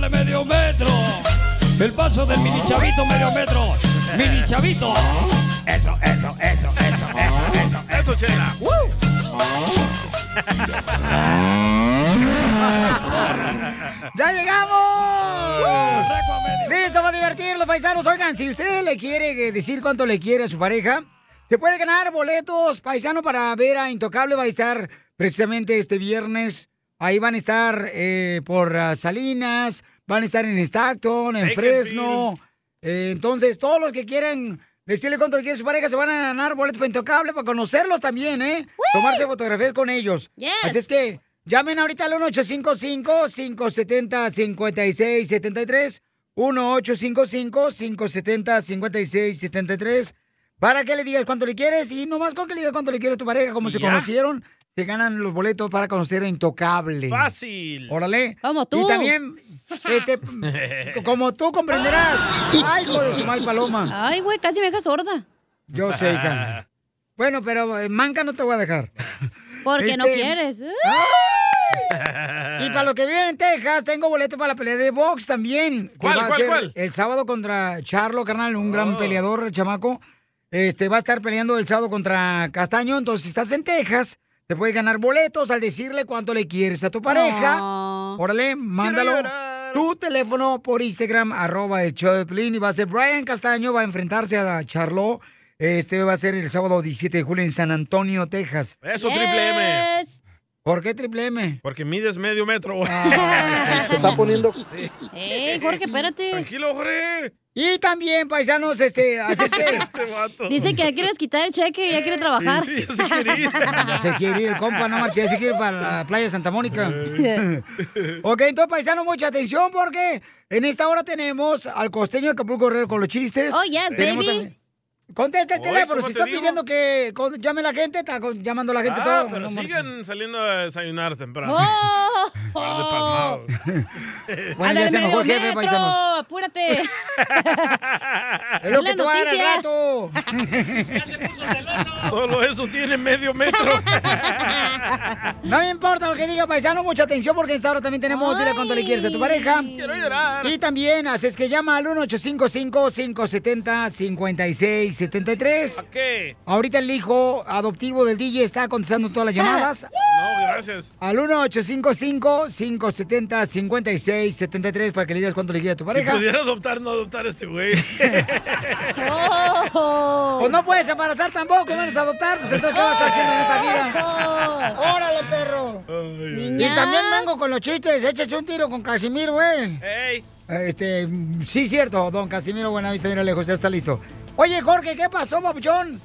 dale medio metro. El paso del mini chavito, medio metro. Mini chavito. Eso, eso, eso, eso, eso, eso. Eso, chela. ¡Ya llegamos! ¡Listo para divertir los paisanos! Oigan, si usted le quiere decir cuánto le quiere a su pareja, se puede ganar boletos, paisano, para ver a Intocable. Va a estar precisamente este viernes. Ahí van a estar eh, por ah, Salinas, van a estar en Stockton, en Fresno. Eh, entonces, todos los que quieran decirle cuánto le quiere a su pareja se van a ganar boletos para Intocable, para conocerlos también, ¿eh? Tomarse fotografías con ellos. Yes. Así es que llamen ahorita al 1855-570-5673. 1855-570-5673. Para que le digas cuánto le quieres y nomás con que le digas cuánto le quieres a tu pareja, como se Ya. conocieron, se ganan los boletos para conocer a Intocable. Fácil. Órale. Como tú. Y también, este, como tú comprenderás. Ay, hijo de su may paloma. Ay, güey, casi me dejas sorda. Yo sé, hija. Bueno, pero eh, manca no te voy a dejar. Porque no Este, quieres. Y para los que viven en Texas, tengo boleto para la pelea de box también. ¿Cuál, va a cuál, ser cuál? El sábado contra Charlo, carnal, un gran Oh. peleador, el chamaco. Este, va a estar peleando el sábado contra Castaño. Entonces, si estás en Texas, te puedes ganar boletos al decirle cuánto le quieres a tu pareja. Oh. Órale, mándalo. Tu teléfono por Instagram, arroba el show de Pelín. Y va a ser Brian Castaño, va a enfrentarse a Charlo. Este va a ser el sábado 17 de julio en San Antonio, Texas. Eso, triple M. ¿Por qué triple M? Porque mides medio metro. Se está poniendo Ey, Jorge, espérate. Tranquilo, Jorge. Y también, paisanos, este, así es que Este. Dice que ya quieres quitar el cheque y ya quiere trabajar. Sí, sí, sí quería ir. ya se quiere ir el compa, no marcha, ya se quiere ir para la playa de Santa Mónica. ok, entonces, paisanos, mucha atención porque en esta hora tenemos al costeño de Acapulco Guerrero con los chistes. Oh, yes, Tenemos baby. también- Contesta el teléfono, ¿cómo si te está digo? pidiendo que llame la gente, está llamando a la gente Ah, todo. pero no sigan saliendo a desayunar temprano. ¡Oh! Par de pasmados. Bueno, ya se enojó el jefe, paisanos. Apúrate. Es lo la que te va a dar al. Solo eso tiene medio metro. No me importa lo que diga, paisano, mucha atención porque en esta hora también tenemos, dile cuánto le quieres a tu pareja. Quiero llorar. Y también, haces que llama al 1855-570-5673. ¿Qué? Ahorita el hijo adoptivo del DJ está contestando todas las llamadas. No, gracias. Al 1855-570-5673 para que le digas cuánto le quieres a tu Si pareja. pudiera adoptar, no adoptar a este güey. Oh. Pues no puedes embarazar tampoco, menos adoptar. Pues entonces, ¿qué vas a estar haciendo en esta vida? ¡Órale, perro! Y Niñas. también vengo con los chistes. Échate un tiro con Casimiro, güey. ¡Ey! Este, sí, cierto, don Casimiro Buenavista, mira lejos, ya está listo. Oye, Jorge, ¿qué pasó, papuchón?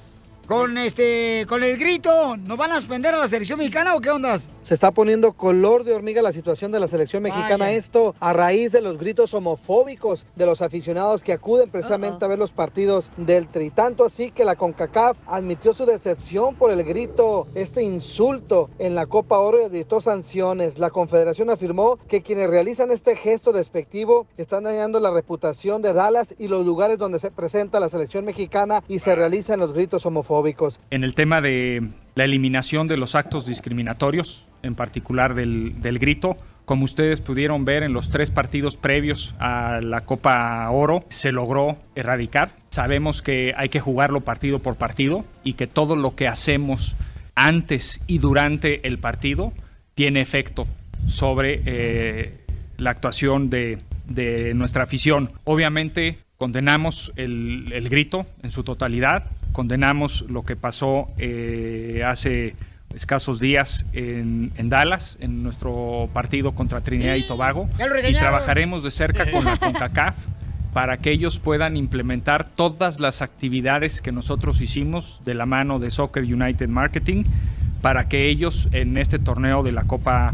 Con este, con el grito, ¿nos van a suspender a la selección mexicana o qué ondas? Se está poniendo color de hormiga la situación de la selección mexicana. Vaya. Esto a raíz de los gritos homofóbicos de los aficionados que acuden precisamente a ver los partidos del Tri. Tanto así que la CONCACAF admitió su decepción por el grito, este insulto en la Copa Oro y dictó sanciones. La Confederación afirmó que quienes realizan este gesto despectivo están dañando la reputación de Dallas y los lugares donde se presenta la selección mexicana y se realizan los gritos homofóbicos. En el tema de la eliminación de los actos discriminatorios, en particular del, del grito, como ustedes pudieron ver en los tres partidos previos a la Copa Oro, se logró erradicar. Sabemos que hay que jugarlo partido por partido y que todo lo que hacemos antes y durante el partido tiene efecto sobre eh, la actuación de, de nuestra afición. Obviamente condenamos el, el grito en su totalidad, condenamos lo que pasó eh, hace escasos días en, en Dallas, en nuestro partido contra Trinidad y Tobago, y trabajaremos de cerca con la CONCACAF para que ellos puedan implementar todas las actividades que nosotros hicimos de la mano de Soccer United Marketing para que ellos en este torneo de la Copa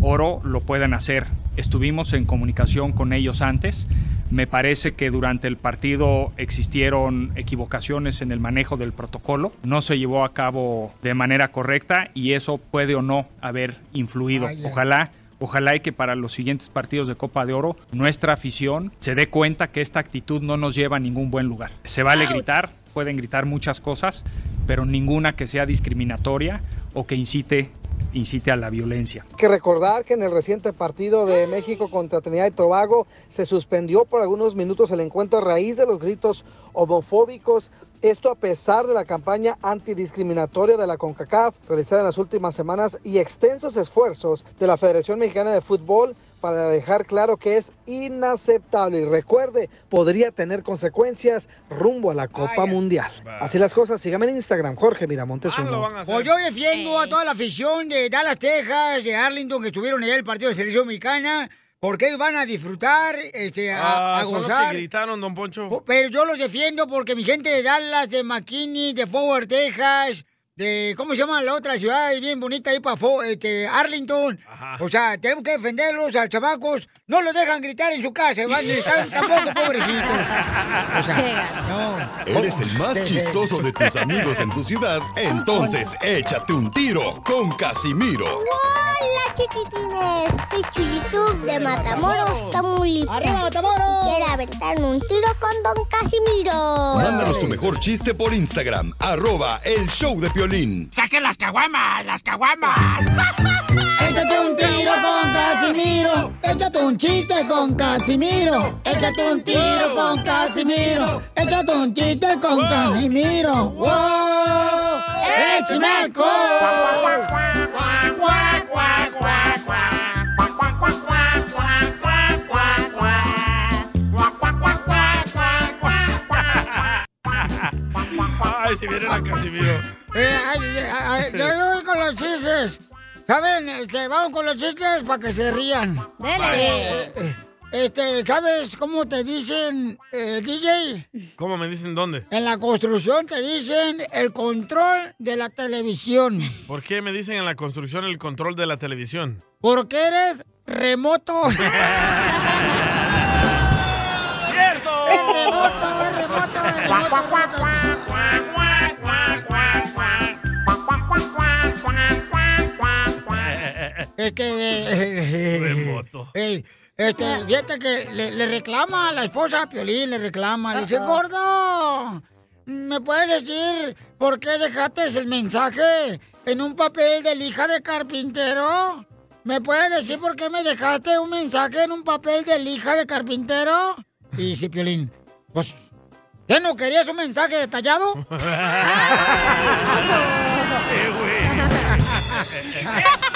Oro lo puedan hacer. Estuvimos en comunicación con ellos antes. Me parece que durante el partido existieron equivocaciones en el manejo del protocolo. No se llevó a cabo de manera correcta y eso puede o no haber influido. Ay. Ojalá Ojalá y que para los siguientes partidos de Copa de Oro nuestra afición se dé cuenta que esta actitud no nos lleva a ningún buen lugar. Se vale gritar, pueden gritar muchas cosas, pero ninguna que sea discriminatoria o que incite incite a la violencia. Hay que recordar que en el reciente partido de México contra Trinidad y Tobago se suspendió por algunos minutos el encuentro a raíz de los gritos homofóbicos. Esto a pesar de la campaña antidiscriminatoria de la CONCACAF realizada en las últimas semanas y extensos esfuerzos de la Federación Mexicana de Fútbol para dejar claro que es inaceptable y recuerde, podría tener consecuencias rumbo a la Copa Mundial. Así las cosas, síganme en Instagram, Jorge Miramontes uno. Pues yo defiendo a toda la afición de Dallas, Texas, de Arlington, que estuvieron allá el partido de selección mexicana, porque ellos van a disfrutar, este, a, Ah, a son los gozar. que gritaron, don Poncho. Pero yo los defiendo porque mi gente de Dallas, de McKinney, de Forward, Texas, de, ¿cómo se llama la otra ciudad bien bonita ahí para este, Arlington? O sea, tenemos que defenderlos a chamacos. No los dejan gritar en su casa, van, están tampoco pobrecitos. O sea, no. Eres el más chistoso de tus amigos en tu ciudad, entonces échate un tiro con Casimiro. Hola chiquitines, soy Chuyitub de Matamoros, Tamaulipas. ¡Arriba, Matamoros! Quiero aventarme un tiro con Don Casimiro. Mándanos tu mejor chiste por Instagram, arroba el show de Piolín. ¡Saquen las caguamas! ¡Las caguamas! Échate un tiro con Casimiro. Échate un chiste con Casimiro. Échate un tiro con Casimiro. Échate un chiste con Casimiro. ¡Wow! Ay, si Casimiro. Eh, ay, ay, ay, yo voy con los chistes. ¿Saben? Este, vamos con los chistes para que se rían. Dele. Eh, eh, este, ¿sabes cómo te dicen, eh, DJ? ¿Cómo me dicen dónde? En la construcción te dicen el control de la televisión. ¿Por qué me dicen en la construcción el control de la televisión? Porque eres remoto. ¡Cierto! Es remoto, es remoto, es remoto. Es que... Remoto. Ey, este, fíjate que le, le reclama a la esposa a Piolín, le reclama, le dice, gordo, ¿me puedes decir por qué dejaste el mensaje en un papel de lija de carpintero? ¿Me puedes decir por qué me dejaste un mensaje en un papel de lija de carpintero? Y dice Piolín, pues, ¿qué no querías un mensaje detallado?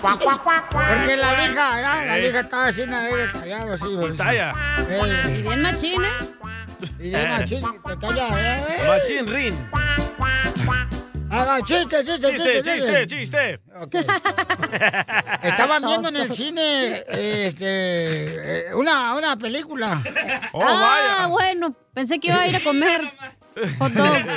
Porque la lija, ¿verdad? la lija estaba así, nada de detallado, así. Con talla. Ey. Y bien machín, ¿eh? Y bien machín, detalla, ¿eh? Machín Rin. Haga chiste, chiste, Chiste, chiste, chiste, chiste. Ok. Estaban viendo en el cine este, eh, una, una película. Oh, ah, bueno, pensé que iba a ir a comer hot dogs.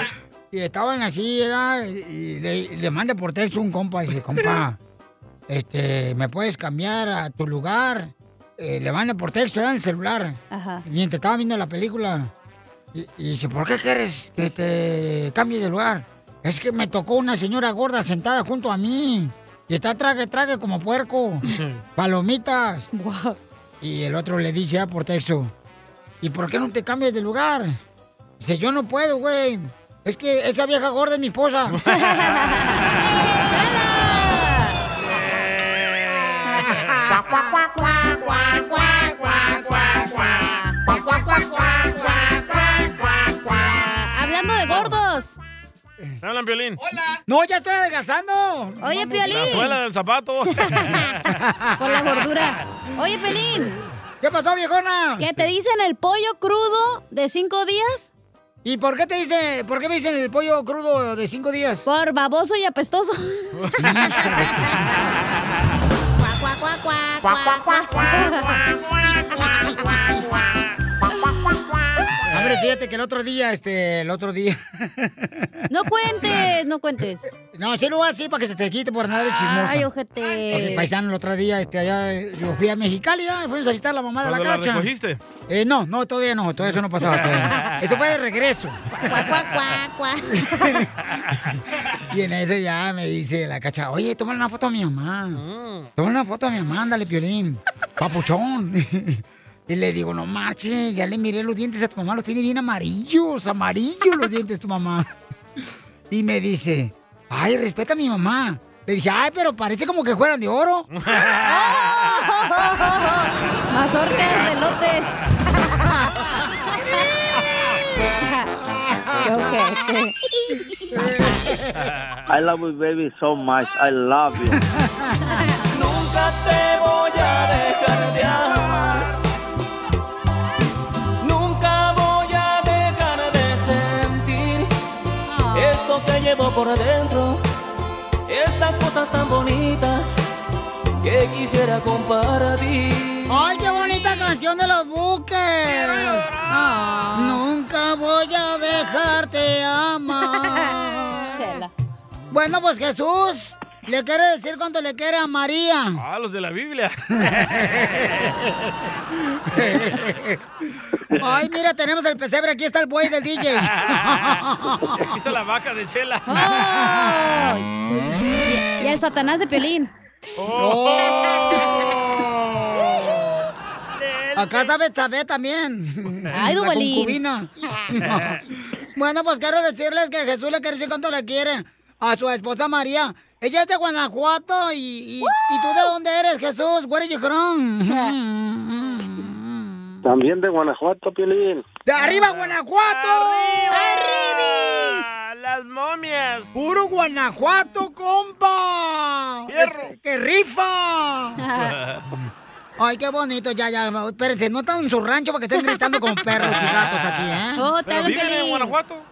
Y estaban así, ¿verdad? Y le, le manda por texto un compa y dice, compa, este, ¿me puedes cambiar a tu lugar? Eh, le manda por texto en el celular. Ajá. Mientras estaba viendo la película. Y, y dice, ¿por qué quieres que te cambie de lugar? Es que me tocó una señora gorda sentada junto a mí. Y está trague, trague como puerco. Palomitas. Y el otro le dice ah, por texto, ¿y por qué no te cambias de lugar? Dice, yo no puedo, güey. Es que esa vieja gorda es mi esposa. Hablando de gordos. ¿Me hablan, Piolín? no, ya estoy adelgazando. Oye, Piolín. La suela del zapato. Por la gordura. Oye, Pelín. ¿Qué pasó, viejona? ¿Qué te dicen el pollo crudo de cinco días? ¿Y por qué te dice, por qué me dicen el pollo crudo de cinco días? Por baboso y apestoso. fíjate que el otro día, este, el otro día. No cuentes, no cuentes. No, sí lo voy así para que se te quite por nada de chismosa. Ay, ojete. Porque paisano el otro día, este, allá, eh, yo fui a Mexicali, ya, fuimos a visitar a la mamá de la ¿Cuándo la cacha. recogiste? Eh, no, no, todavía no, todo eso no pasaba todavía. Eso fue de regreso. Y en eso ya me dice la cacha, oye, toma una foto a mi mamá. Toma una foto a mi mamá, ándale, Piolín. Papuchón. Y le digo, no marche, ya le miré los dientes a tu mamá, los tiene bien amarillos, amarillos los dientes tu mamá. Y me dice, ay, respeta a mi mamá. Le dije, ay, pero parece como que fueran de oro. Mazorcas de lote. Ojete. I love you, baby, so much. I love you. Nunca te voy a dejar de amar. Llevo por dentro. Estas cosas tan bonitas que quisiera compartir. ¡Ay, qué bonita canción de los buques! Nunca voy a dejarte amar. Chela. Bueno, pues Jesús, ¿le quiere decir cuánto le quiere a María? Ah, los de la Biblia. Ay, mira, tenemos el pesebre, aquí está el buey del DJ. Aquí está la vaca de Chela. Y, y el satanás de Piolín. Acá está Betsabé también. Ay, concubina. bueno, pues quiero decirles que Jesús le quiere decir cuánto le quiere a su esposa María. Ella es de Guanajuato y, y, ¿y tú de dónde eres, Jesús? Where are you from? También de Guanajuato, Piolín. ¡De arriba, Guanajuato! ¡Arriba! ¡Las momias! ¡Puro Guanajuato, compa! Ese- ¡Que rifa! Ay, qué bonito, ya, ya. Espérense, no están en su rancho para que estén gritando como perros y gatos aquí, ¿eh? Oh, ¿Pero viven en. Guanajuato?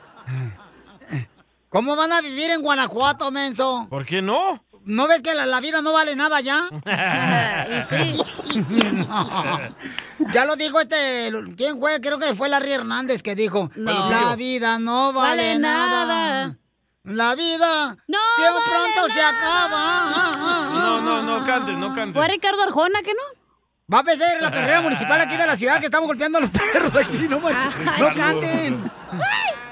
¿Cómo van a vivir en Guanajuato, menso? ¿Por qué no? ¿No ves que la, la vida no vale nada ya? y sí. ya lo dijo este, ¿quién fue? Creo que fue Larry Hernández que dijo, No. la vida no vale, Vale nada. nada. La vida No vale pronto se acaba. No, no, no cantes, no cantes. ¿Fue Ricardo Arjona que no? Va a empezar la perrera municipal aquí de la ciudad que estamos golpeando a los perros aquí, no manches. No Ay. canten.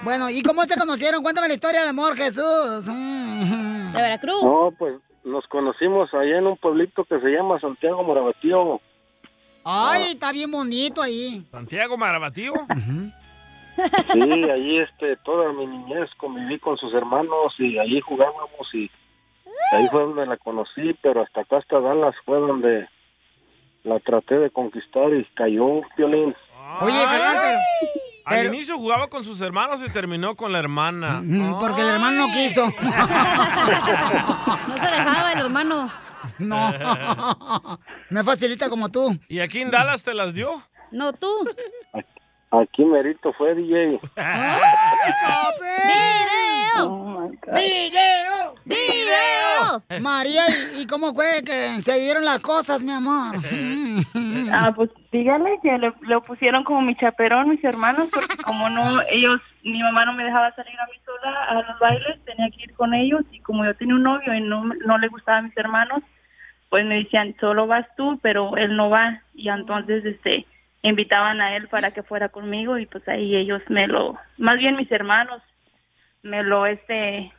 Bueno, ¿y cómo se conocieron? Cuéntame la historia de amor, Jesús. De Veracruz. No, pues nos conocimos allá en un pueblito que se llama Santiago Morabatío. Ay, está bien bonito ahí. Santiago Marabatío. Sí, allí este, toda mi niñez conviví con sus hermanos y allí jugábamos y ahí fue donde la conocí, pero hasta acá, hasta Dallas fue donde la traté de conquistar y cayó Piolín. Oye, pero... Al pero- inicio jugaba con sus hermanos y terminó con la hermana. Mm, Porque el hermano no quiso. No se dejaba el hermano. No. No es facilita como tú. ¿Y aquí en Dallas te las dio? No, tú. Aquí merito fue DJ. ¡Video! ¡Video! ¡Video! María, ¿y, y cómo fue que se dieron las cosas, mi amor? Ah, pues dígale que le, lo pusieron como mi chaperón, mis hermanos, porque como no, ellos, mi mamá no me dejaba salir a mí sola a los bailes, tenía que ir con ellos y como yo tenía un novio y no, no le gustaban mis hermanos, pues me decían, solo vas tú, pero él no va. Y entonces, este, invitaban a él para que fuera conmigo y pues ahí ellos me lo, más bien mis hermanos, me lo, este,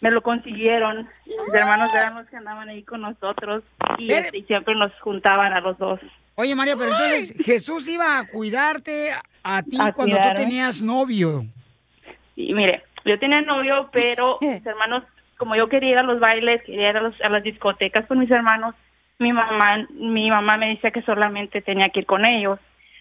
me lo consiguieron. Mis hermanos eran los que andaban ahí con nosotros y, este, y siempre nos juntaban a los dos. Oye, María, pero entonces Jesús iba a cuidarte a ti A cuando tú tenías novio. Y mire, yo tenía novio, pero mis hermanos, como yo quería ir a los bailes, quería ir a, los- a las discotecas con mis hermanos, mi mamá, mi mamá me decía que solamente tenía que ir con ellos.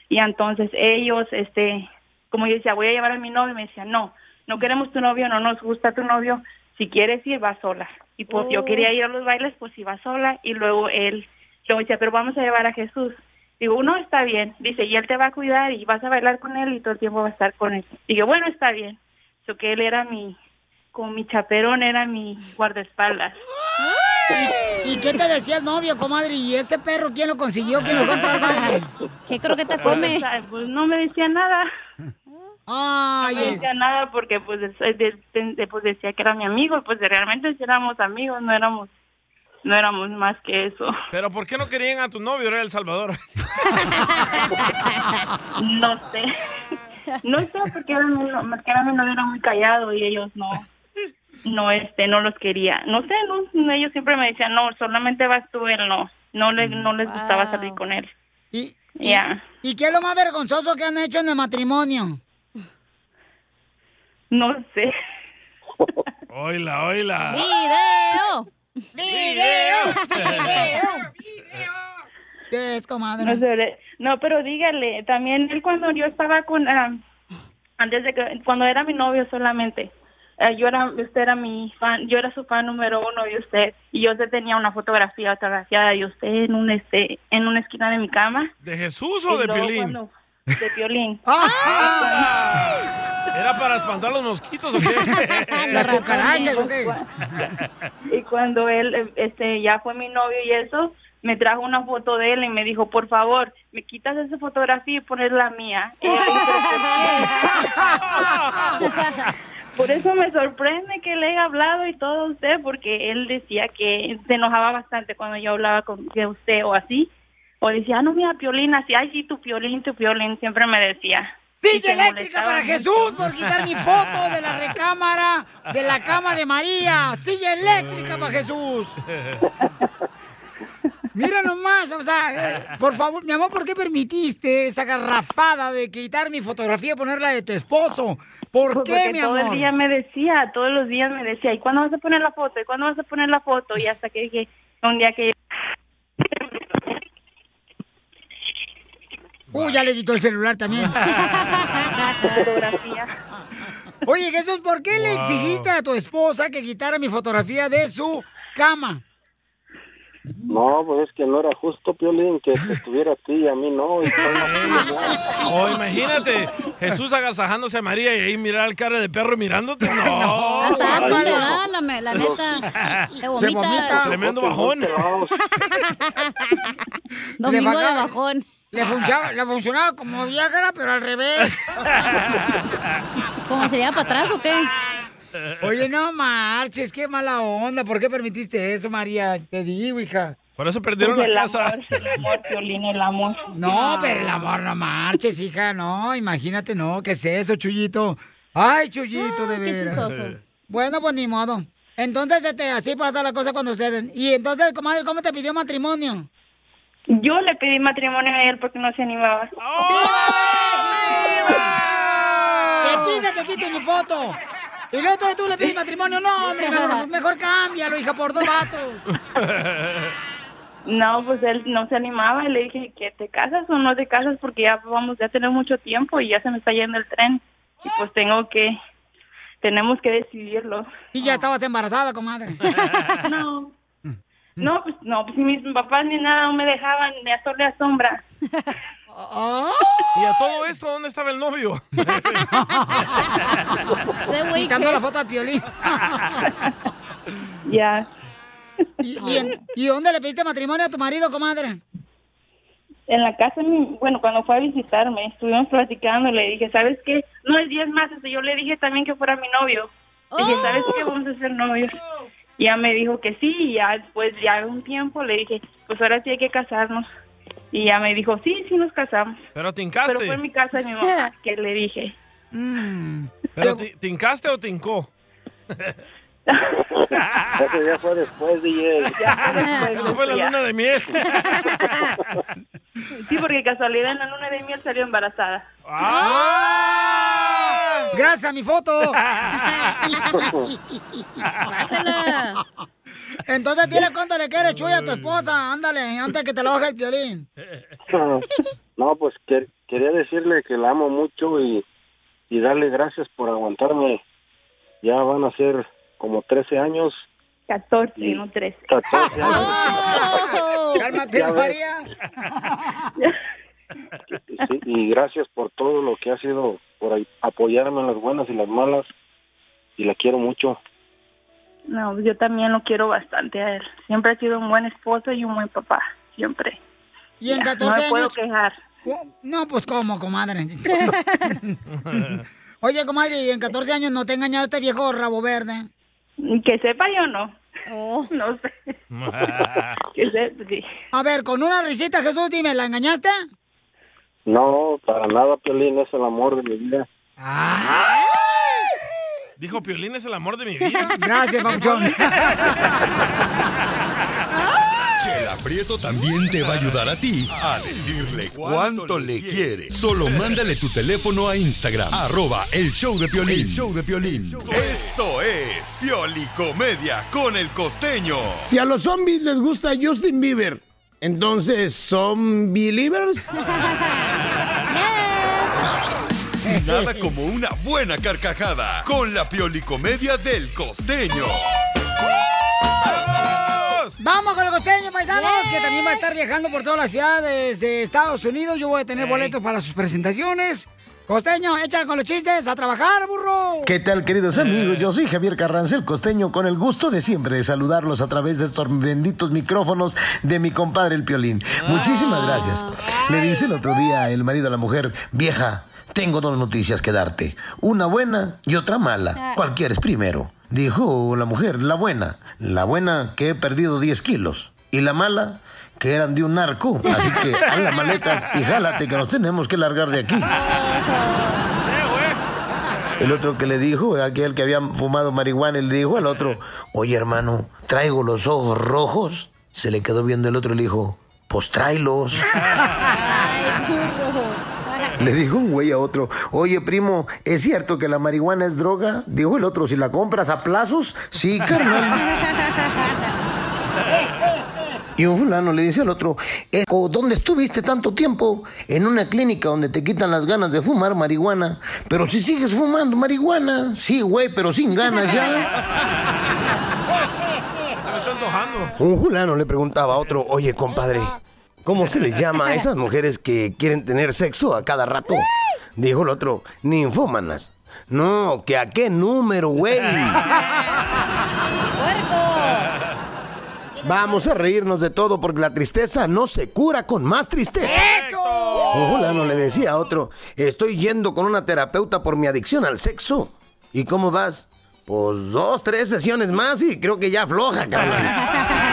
Y entonces ellos, este, como yo decía, voy a llevar a mi novio, me decían, no, no queremos tu novio, no nos gusta tu novio, si quieres ir, va sola. Y pues yo Oh. quería ir a los bailes, pues iba sola. Y luego él, luego decía, pero vamos a llevar a Jesús. Digo, no, está bien. Dice, y él te va a cuidar y vas a bailar con él y todo el tiempo va a estar con él. Digo, bueno, está bien. So que él era mi, como mi chaperón, era mi guardaespaldas. ¿Y, y qué te decía el novio, comadre? ¿Y ese perro quién lo consiguió? ¿Quién lo encontró al baile? ¿Qué croqueta come? Pues, no me decía nada. Ay, no me es- decía nada porque pues, es- es de- de- pues decía que era mi amigo y pues realmente sí éramos amigos, no éramos no éramos más que eso. ¿Pero por qué no querían a tu novio? Era El Salvador. No sé. No sé porque era mi, no- porque era mi novio era muy callado y ellos no no este no los quería. No sé, no, ellos siempre me decían, "No, solamente vas tú, él no." No le, no les gustaba salir con él. ¿Y, Ya. ¿Y qué es lo más vergonzoso que han hecho en el matrimonio? No sé. Oila, oila. ¡Video! ¡Video! ¿Qué es, comadre? No, sé, no, pero dígale, también él cuando yo estaba con, ah, antes de que, cuando era mi novio solamente, ah, yo era, usted era mi fan, yo era su fan número uno de usted, y yo te tenía una fotografía autografiada de usted en un, este, en una esquina de mi cama. ¿De Jesús o Y de luego Piolín? cuando- de Piolín. ¿Era para espantar los mosquitos o qué? Las cucarachas, ¿o qué? Y cuando él, eh, este, ya fue mi novio y eso, me trajo una foto de él y me dijo, por favor, me quitas esa fotografía y pones la mía. Y yo, "¿Pero por qué?". Por eso me sorprende que le haya hablado y todo a usted, porque él decía que se enojaba bastante cuando yo hablaba con de usted o así. O decía, ah, no, mira, Piolín, así, ay, sí, tu Piolín, tu Piolín, siempre me decía. Silla eléctrica para mucho. Jesús por quitar mi foto de la recámara de la cama de María. Silla eléctrica para Jesús. Mira nomás, o sea, eh, por favor, mi amor, ¿por qué permitiste esa garrafada de quitar mi fotografía y ponerla de tu esposo? ¿Por Pues qué, porque mi todo amor? el día me decía, todos los días me decía, ¿y cuándo vas a poner la foto? ¿Y cuándo vas a poner la foto? Y hasta que dije, un día que Uy, ya le quitó el celular también. fotografía. Oye, Jesús, ¿por qué le Wow. exigiste a tu esposa que quitara mi fotografía de su cama? No, pues es que no era justo, Piolín, que te tuviera a ti y a mí no. y todo. O imagínate, Jesús agasajándose a María y ahí mirar el cara de perro mirándote. No. Hasta asco le no. da, la, la neta. Te vomita. vomita. Tremendo bajón. Domingo de bajón. Le funcionaba, le funcionaba como Viagra, pero al revés. ¿Cómo sería para atrás o qué? Oye, no marches, qué mala onda. ¿Por qué permitiste eso, María? Te digo, hija. Por eso perdieron Pues el la casa. amor, el amor, Piolín, el amor. No, pero el amor no marches, hija, no. Imagínate, no. ¿Qué es eso, Chuyito? Ay, Chuyito, de qué veras. Bueno, pues ni modo. Entonces, este, así pasa la cosa cuando ustedes. Y entonces, comadre, ¿cómo te pidió matrimonio? Yo le pedí matrimonio a él porque no se animaba. Que pide que quite mi foto. Y luego tú, tú le pides matrimonio. No, hombre, mejor, mejor cámbialo, hija, por dos vatos. No, pues él no se animaba y le dije que te casas o no te casas porque ya vamos a tener mucho tiempo y ya se me está yendo el tren. Y pues tengo que, tenemos que decidirlo. Y ya estabas embarazada, comadre. No. No, pues no, pues si mis papás ni nada no me dejaban ni a sol ni a sombra. ¿Y a todo esto dónde estaba el novio? Quitando la foto Piolín. Ya. ¿Y, y en- ¿y dónde le pediste matrimonio a tu marido, comadre? En la casa, bueno, cuando fue a visitarme, estuvimos platicando y le dije, ¿sabes qué? No, es más, este, yo le dije también que fuera mi novio. Le dije, ¿sabes qué? Vamos a ser novios. Y ya me dijo que sí, y ya después, ya de un tiempo, le dije, pues ahora sí hay que casarnos. Y ya me dijo, sí, sí nos casamos. Pero te hincaste. Pero fue en mi casa de mi mamá que le dije. ¿Pero te, te hincaste o te hincó? Eso ya fue después, DJ. Eso fue la Ya. luna de miel. Sí, porque casualidad en la luna de miel salió embarazada. ¡Ah! Gracias a mi foto. Entonces dile cuánto le quieres, Chuy, a tu esposa. Ándale, antes que te lo baje el violín. No, pues que- quería decirle que la amo mucho y, y darle gracias por aguantarme. Ya van a ser como 13 años. 14, no 13. 14 años. Cálmate, Ya ves. María. Sí, y gracias por todo lo que ha sido, por apoyarme en las buenas y las malas. Y la quiero mucho. No, yo también lo quiero bastante a él. Siempre ha sido un buen esposo y un buen papá. Siempre. Y en Ya, 14 no me puedo quejar. No, pues cómo, comadre. Oye, comadre, ¿y en 14 años no te ha engañado este viejo rabo verde? Que sepa yo no. No sé. Que se- sí. A ver, con una risita, Jesús, dime, ¿la engañaste? No, para nada, Piolín, es el amor de mi vida. Dijo, Piolín es el amor de mi vida. Gracias, Papuchón. Chela Prieto también te va a ayudar a ti a decirle cuánto le quiere. Solo mándale tu teléfono a Instagram, arroba el show de Piolín. El show de Piolín. Esto es Piolicomedia con el costeño. Si a los zombies les gusta Justin Bieber, entonces, ¿son believers? Nada como una buena carcajada con la Piolicomedia del costeño. Vamos con el costeño, paisanos, que también va a estar viajando por todas las ciudades de Estados Unidos. Yo voy a tener boletos para sus presentaciones. Costeño, échale con los chistes, a trabajar, burro. ¿Qué tal, queridos amigos? Yo soy Javier Carranza, el costeño, con el gusto de siempre de saludarlos a través de estos benditos micrófonos de mi compadre el Piolín. Muchísimas gracias. Le dice el otro día el marido a la mujer, vieja, tengo dos noticias que darte. Una buena y otra mala. ¿Cuál quieres primero? Dijo la mujer, la buena. La buena que he perdido 10 kilos. Y la mala que eran de un narco. Así que haz las maletas y jálate que nos tenemos que largar de aquí. El otro que le dijo, aquel que había fumado marihuana, y le dijo al otro, oye hermano, traigo los ojos rojos. Se le quedó viendo el otro y le dijo, pues tráelos. Le dijo un güey a otro, oye primo, ¿es cierto que la marihuana es droga? Dijo el otro, si la compras a plazos, sí, carnal. Y un fulano le dice al otro, "Eco, ¿dónde estuviste tanto tiempo? En una clínica donde te quitan las ganas de fumar marihuana. Pero si sigues fumando marihuana, sí, güey, pero sin ganas ya. Se me está antojando. Un fulano le preguntaba a otro, oye, compadre, ¿cómo se les llama a esas mujeres que quieren tener sexo a cada rato? Dijo el otro, ninfómanas. No, que a qué número, güey. Vamos a reírnos de todo porque la tristeza no se cura con más tristeza. Un fulano le decía a otro, estoy yendo con una terapeuta por mi adicción al sexo. ¿Y cómo vas? Pues dos, tres sesiones más y creo que ya afloja, carnal.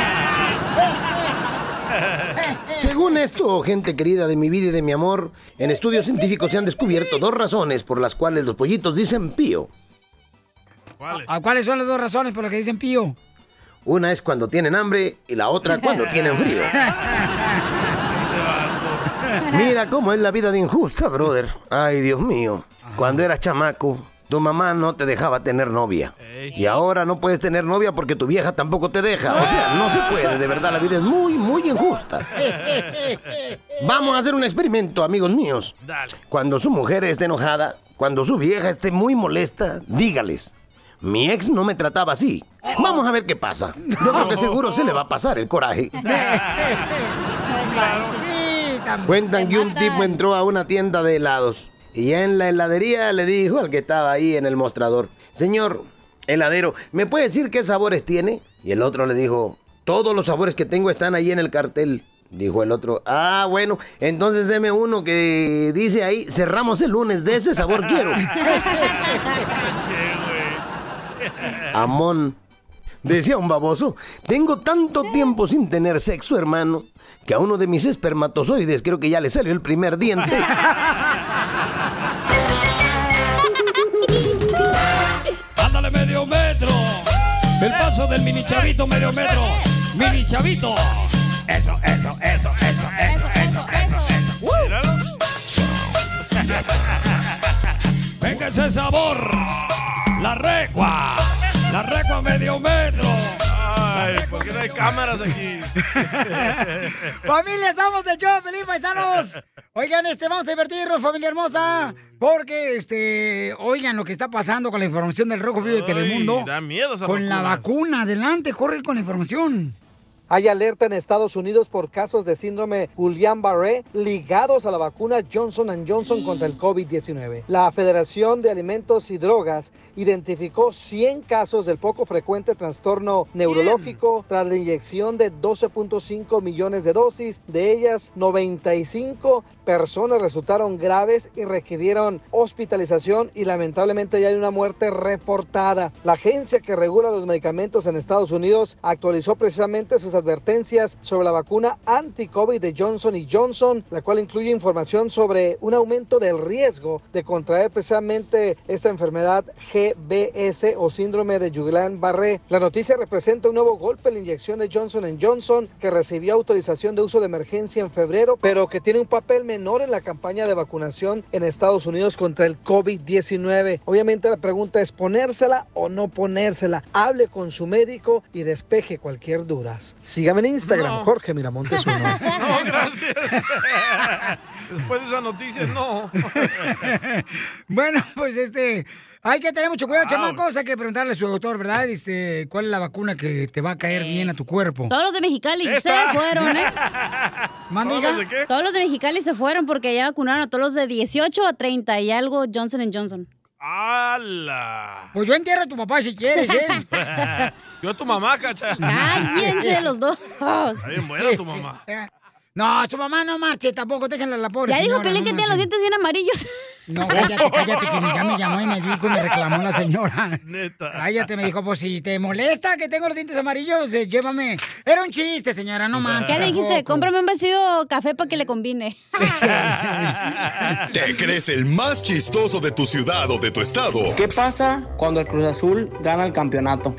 Según esto, gente querida de mi vida y de mi amor, en estudios científicos se han descubierto dos razones por las cuales los pollitos dicen pío. ¿A cuáles son las dos razones por las que dicen pío? Una es cuando tienen hambre y la otra cuando tienen frío. Mira cómo es la vida de injusta, brother. Ay, Dios mío. Cuando eras chamaco, tu mamá no te dejaba tener novia. Y ahora no puedes tener novia porque tu vieja tampoco te deja. O sea, no se puede. De verdad, la vida es muy, muy injusta. Vamos a hacer un experimento, amigos míos. Cuando su mujer esté enojada, cuando su vieja esté muy molesta, dígales. Mi ex no me trataba así. Vamos a ver qué pasa. Yo creo que seguro se le va a pasar el coraje. Cuentan que un tipo entró a una tienda de helados y en la heladería le dijo al que estaba ahí en el mostrador, señor heladero, ¿me puede decir qué sabores tiene? Y el otro le dijo, todos los sabores que tengo están ahí en el cartel. Dijo el otro, ah, bueno, entonces deme uno que dice ahí, cerramos el lunes, de ese sabor quiero. Amón. Decía un baboso, tengo tanto tiempo sin tener sexo, hermano, que a uno de mis espermatozoides creo que ya le salió el primer diente. Del mini chavito medio metro. Mini chavito. Eso, eso, eso, eso, eso, eso, eso, eso. Venga ese sabor. La recua. La recua medio metro. Ay, ¿por qué no hay cámaras aquí? Familia, estamos de show, feliz paisanos. Oigan, este, vamos a divertirnos, familia hermosa. Porque, este, oigan lo que está pasando con la información del Rojo Vivo de Telemundo. da miedo esa Con la vacuna, adelante, corre con la información. Hay alerta en Estados Unidos por casos de síndrome Guillain-Barré ligados a la vacuna Johnson Johnson contra el COVID-19. La Federación de Alimentos y Drogas identificó 100 casos del poco frecuente trastorno neurológico tras la inyección de 12.5 millones de dosis. De ellas, 95 personas resultaron graves y requirieron hospitalización y lamentablemente ya hay una muerte reportada. La agencia que regula los medicamentos en Estados Unidos actualizó precisamente sus advertencias sobre la vacuna anti-COVID de Johnson Johnson, la cual incluye información sobre un aumento del riesgo de contraer precisamente esta enfermedad GBS o síndrome de Guillain-Barré. La noticia representa un nuevo golpe en la inyección de Johnson Johnson que recibió autorización de uso de emergencia en febrero, pero que tiene un papel menor en la campaña de vacunación en Estados Unidos contra el COVID-19. Obviamente la pregunta es ponérsela o no ponérsela. Hable con su médico y despeje cualquier duda. Sígame en Instagram, No. Jorge Miramontes uno. No, gracias. Después de esa noticia, no. Bueno, pues este. Hay que tener mucho cuidado, Wow. chamacos. Hay que preguntarle a su doctor, ¿verdad? Dice, ¿cuál es la vacuna que te va a caer bien a tu cuerpo? Todos los de Mexicali Esta. se fueron, ¿eh? ¿Mandiga? ¿Todos los de qué? Todos los de Mexicali se fueron porque ya vacunaron a todos los de 18 a 30 y algo Johnson Johnson. ¡Hala! Pues yo entierro a tu papá si quieres, ¿eh? Yo a tu mamá, cacha. Cállense los dos. Está bien buena tu mamá. No, su mamá no marche tampoco, déjenla la pobre Ya dijo Pelín no que tiene los dientes bien amarillos. No, cállate, cállate, que ya me llamó y me dijo y me reclamó la señora. Neta. Cállate, me dijo, pues si te molesta que tengo los dientes amarillos, eh, llévame. Era un chiste, señora, no manches. ¿Qué le dijiste? Cómprame un vestido café para que le combine. ¿Te crees el más chistoso de tu ciudad o de tu estado? ¿Qué pasa cuando el Cruz Azul gana el campeonato?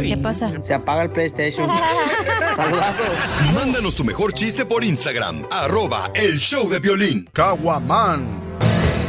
¿Qué pasa? Se apaga el PlayStation. Saludazos. Mándanos tu mejor chiste por Instagram, arroba el show de violín. Caguaman.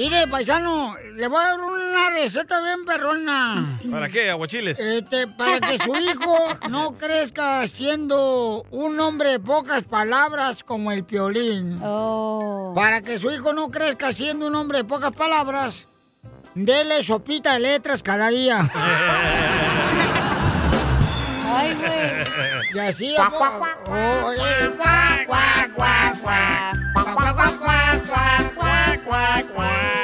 Mire, paisano, le voy a dar una receta bien perrona. ¿Para qué? ¿Aguachiles? Este, para que su hijo no crezca siendo un hombre de pocas palabras como el piolín. Para que su hijo no crezca siendo un hombre de pocas palabras, dele sopita de letras cada día. Ay, güey. Y así, amor. Oh, eh,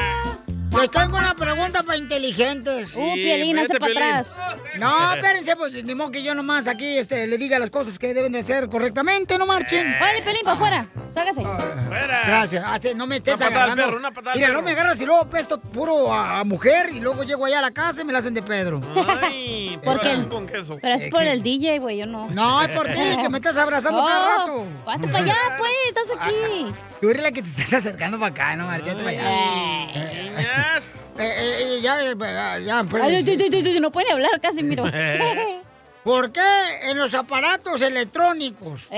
Les tengo una pregunta para inteligentes. Uh, Sí, Piolín, hazte vete, pa' Piolín. atrás. No, espérense, pues ni modo que yo nomás aquí este, le diga las cosas que deben de hacer correctamente, no marchen. Órale, Pelín, para afuera. Sálgase. Gracias. Ah, no me estés Una patada al agarrando. perro, una patada al Mira, no me agarras y luego pesto puro a, a mujer y luego llego allá a la casa y me la hacen de Pedro. Ay, Porque el- con queso. Pero es por el DJ, güey, yo no. No, es por ti, que me estás abrazando cada rato. Vete para allá, pues, estás aquí. Tú eres la que te estás acercando para acá, no, marchate para allá. Eh, eh, ya, eh, ya, ya, pues. Ay, tú, tú, tú, tú, no puede hablar casi, miro. ¿Por qué en los aparatos electrónicos?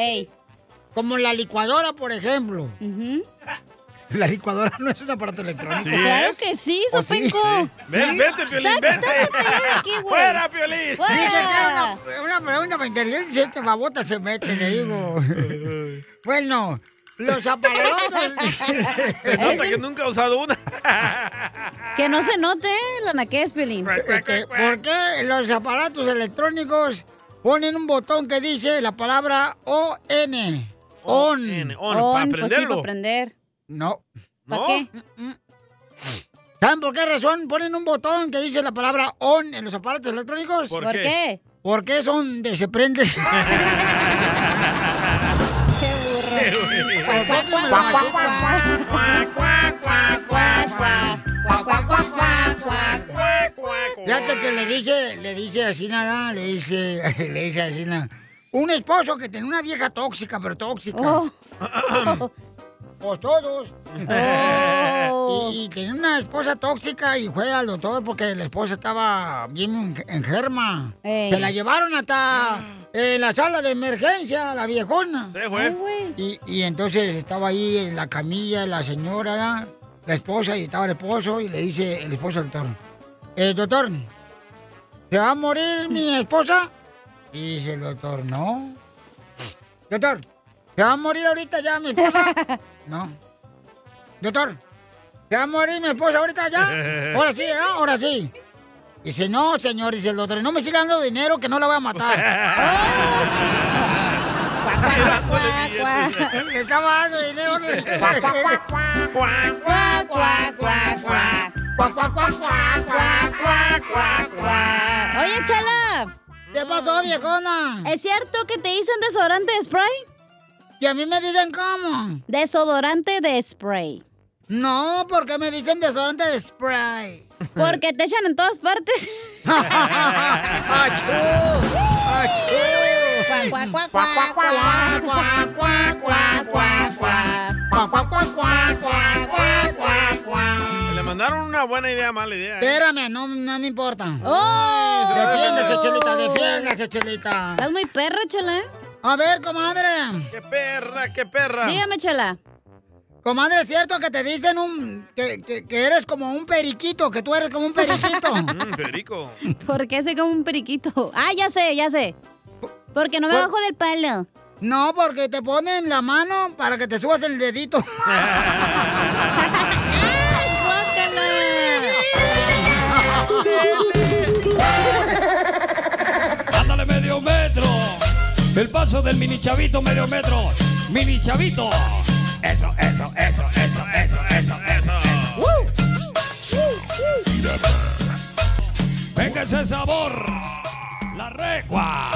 Como la licuadora, por ejemplo. La licuadora no es un aparato electrónico. Sí Claro es. que sí, ¿O sí? Sopenco. Ven, vete, Piolín, vete. aquí. ¡Fuera, Piolín! Dije que era una, una pregunta para inteligencia, este babota se mete, le digo. bueno, los aparatos... Se nota que nunca ha usado una. Que no se note, la naquez, Piolín. Este, ¿Por qué los aparatos electrónicos ponen un botón que dice la palabra ON? On. On, pues sí, para aprender. No. ¿Para qué? ¿Saben por qué razón ponen un botón que dice la palabra on en los aparatos electrónicos? ¿Por ¿Por qué? qué? Porque es donde se prende. Fíjate que le dice, le dice así nada, le dice, le dice así nada. Un esposo que tenía una vieja tóxica, pero tóxica. Oh. Pues todos. Oh. Y, y tenía una esposa tóxica y fue al doctor porque la esposa estaba bien en- enferma. Ey. Se la llevaron hasta en la sala de emergencia, la viejona. Sí, güey. Y, y entonces estaba ahí en la camilla la señora, la esposa, y estaba el esposo, y le dice el esposo al doctor, eh, doctor, ¿se va a morir mi esposa? Y dice el doctor, no. Doctor, ¿se va a morir ahorita ya mi esposa? No. Doctor, ¿se va a morir mi esposa ahorita ya? Ahora sí, ¿eh? Ahora sí. Dice, no, señor, dice el doctor, no me siga dando dinero que no la voy a matar. Le estaba dando dinero. Oye, Chala. ¿Qué pasó, viejona? ¿Es cierto que te dicen desodorante de spray? Y a mí me dicen cómo. Desodorante de spray. No, ¿por qué me dicen desodorante de spray? Porque te echan en todas partes. ¡Achú! Le mandaron una buena idea, mala idea. Espérame, no, no me importa. ¡Oh! Defiéndase, Chelita, defiéndase, Chelita. Estás muy perro, Chela. A ver, comadre. ¡Qué perra, qué perra! Dígame, Chala. Comadre, ¿es cierto que te dicen un que, que- que eres como un periquito, que tú eres como un periquito? Mm, perico. ¿Por qué soy como un periquito? Ah, ya sé, ya sé. Porque no me Por- bajo del palo. No, porque te ponen la mano para que te subas el dedito. Ándale medio metro. El paso del mini chavito medio metro. Mini chavito. Eso, eso, eso, eso, eso, eso, eso. Venga ese sabor. La recua.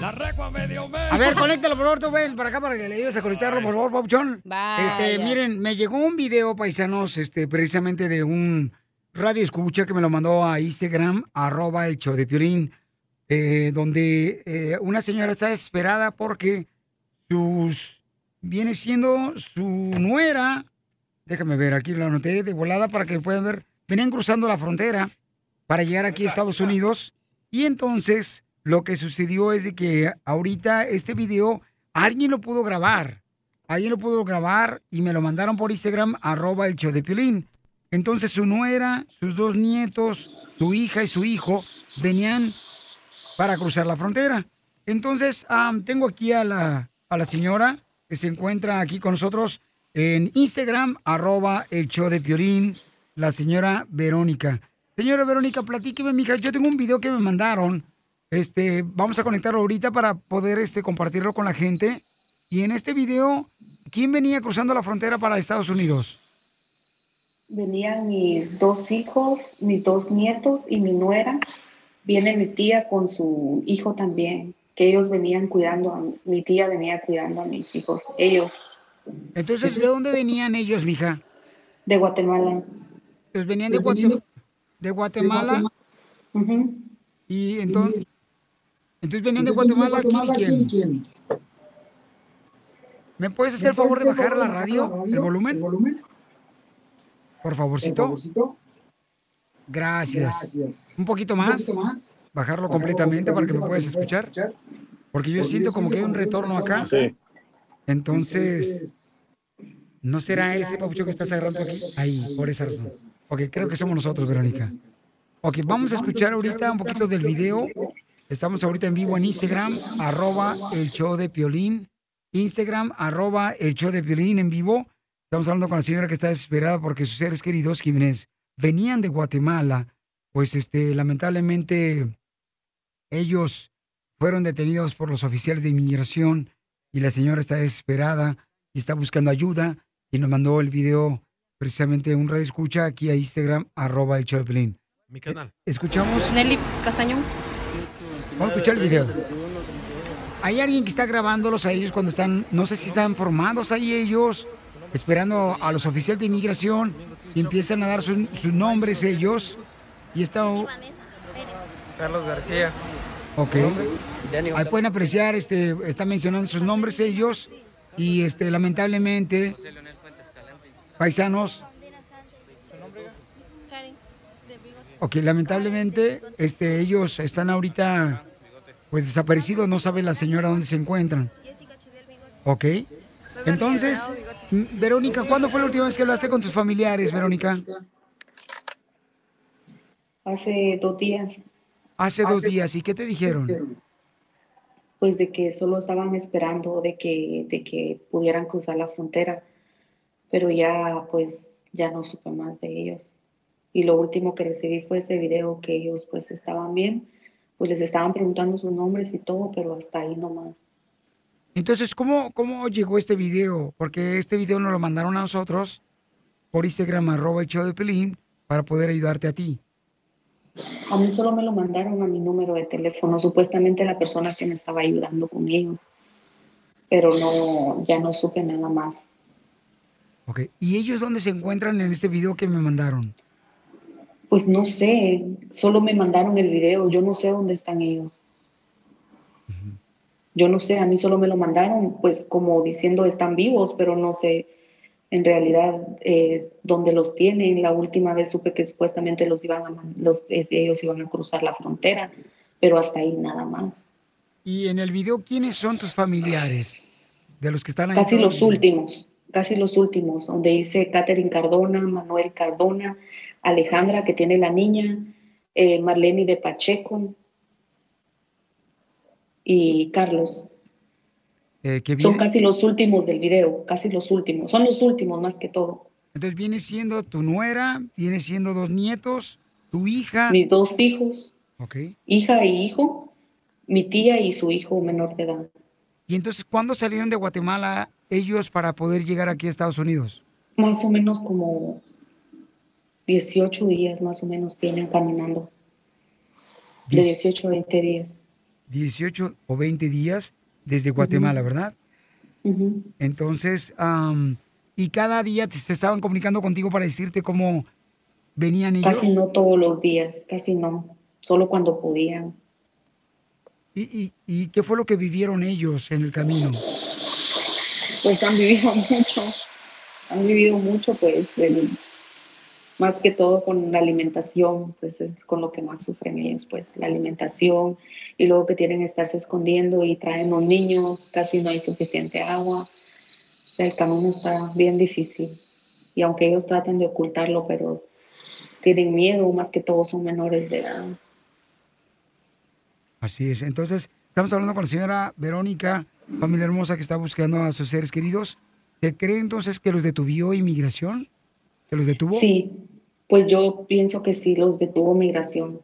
La recua medio metro. A ver, conéctalo, por favor, tú ven para acá para que le ayudes a conectarlo, por favor, Pauchón. Vaya. Este, miren, me llegó un video, paisanos, este, precisamente de un radio escucha que me lo mandó a Instagram, arroba el show de Piolín, eh, donde eh, una señora está desesperada porque sus, viene siendo su nuera, déjame ver, aquí lo anoté de volada para que puedan ver, venían cruzando la frontera para llegar aquí a Estados Unidos y entonces lo que sucedió es de que ahorita este video alguien lo pudo grabar. Alguien lo pudo grabar y me lo mandaron por Instagram, arroba el show de Piolín. Entonces su nuera, sus dos nietos, su hija y su hijo venían para cruzar la frontera. Entonces, am, tengo aquí a la, señora que se encuentra aquí con nosotros en Instagram, arroba el show de Piolín, la señora Verónica. Señora Verónica, platíqueme, mija. Yo tengo un video que me mandaron. Este, vamos a conectarlo ahorita para poder este, compartirlo con la gente. Y en este video, ¿quién venía cruzando la frontera para Estados Unidos? Venían mis dos hijos, mis dos nietos y mi nuera. Viene mi tía con su hijo también, que ellos venían cuidando, a, mi tía venía cuidando a mis hijos, ellos Entonces, ¿de dónde venían ellos, mija? de Guatemala. Pues venían de, Guate- de Guatemala. Y entonces, entonces venían de Guatemala, ¿quién y quién? ¿Me puedes hacer el favor de bajar la radio, el volumen? Por favorcito. Gracias. Un poquito más. Bajarlo completamente para que me puedas escuchar. Porque yo siento como que hay un retorno acá. Sí. Entonces, ¿no será ese papucho que está cerrando aquí? Ahí, por esa razón. Ok, creo que somos nosotros, Verónica. Ok, vamos a escuchar ahorita un poquito del video. Estamos ahorita en vivo en Instagram, arroba el show de Piolín. Instagram, arroba el show de Piolín en vivo. Estamos hablando con la señora que está desesperada porque sus seres queridos, quienes venían de Guatemala, pues este, lamentablemente ellos fueron detenidos por los oficiales de inmigración y la señora está desesperada y está buscando ayuda y nos mandó el video precisamente un radio escucha aquí a Instagram, arroba el show de Piolín. Mi canal. Escuchamos. Nelly Castañón. Vamos a escuchar el video. Hay alguien que está grabándolos a ellos cuando están, no sé si están formados ahí ellos, esperando a los oficiales de inmigración y empiezan a dar sus, sus nombres ellos. Y está, Carlos García. ok. Ahí pueden apreciar, este, está mencionando sus nombres ellos y este, lamentablemente, paisanos, ok, lamentablemente, este, ellos están ahorita, pues desaparecidos, no sabe la señora dónde se encuentran. Ok. Entonces, Verónica, ¿cuándo fue la última vez que hablaste con tus familiares, Verónica? Hace dos días, Hace dos días. ¿Y qué te dijeron? pues de que solo estaban esperando de que, de que pudieran cruzar la frontera, pero ya pues ya no supe más de ellos. Y lo último que recibí fue ese video que ellos pues estaban bien, pues les estaban preguntando sus nombres y todo, pero hasta ahí nomás. Entonces, ¿cómo, ¿cómo llegó este video? Porque este video nos lo mandaron a nosotros por Instagram, arroba el show de Pelín, para poder ayudarte a ti. A mí solo me lo mandaron a mi número de teléfono, supuestamente la persona que me estaba ayudando con ellos, pero no, ya no supe nada más. Ok, ¿y ellos dónde se encuentran en este video que me mandaron? Pues no sé, solo me mandaron el video, yo no sé dónde están ellos. Yo no sé, a mí solo me lo mandaron, pues como diciendo están vivos, pero no sé en realidad eh, dónde los tienen. La última vez supe que supuestamente los iban a, los, ellos iban a cruzar la frontera, pero hasta ahí nada más. Y en el video, ¿quiénes son tus familiares? De los que están ahí. Casi los últimos, casi los últimos, donde dice Catherine Cardona, Manuel Cardona, Alejandra, que tiene la niña, eh, Marlene de Pacheco y Carlos. Eh, que Son casi los últimos del video, casi los últimos. Son los últimos más que todo. Entonces viene siendo tu nuera, viene siendo dos nietos, tu hija. Mis dos hijos, Ok. hija y hijo, mi tía y su hijo menor de edad. Y entonces, ¿cuándo salieron de Guatemala ellos para poder llegar aquí a Estados Unidos? Más o menos como 18 días más o menos tienen caminando. De Diez- 18 a 20 días. 18 o 20 días desde Guatemala, ¿verdad? Entonces, am, y cada día se estaban comunicando contigo para decirte cómo venían ellos. Casi no todos los días, casi no. Solo cuando podían. ¿Y, y, y qué fue lo que vivieron ellos en el camino? Pues han vivido mucho. Han vivido mucho, pues, el- más que todo con la alimentación, pues es con lo que más sufren ellos, pues la alimentación y luego que tienen que estarse escondiendo y traen los niños, casi no hay suficiente agua. O sea, el camino está bien difícil. Y aunque ellos tratan de ocultarlo, pero tienen miedo, más que todo son menores de edad. Así es. Entonces, estamos hablando con la señora Verónica, familia hermosa que está buscando a sus seres queridos. ¿Te cree entonces que los detuvió inmigración? ¿Que los detuvo? Sí, pues yo pienso que sí los detuvo migración.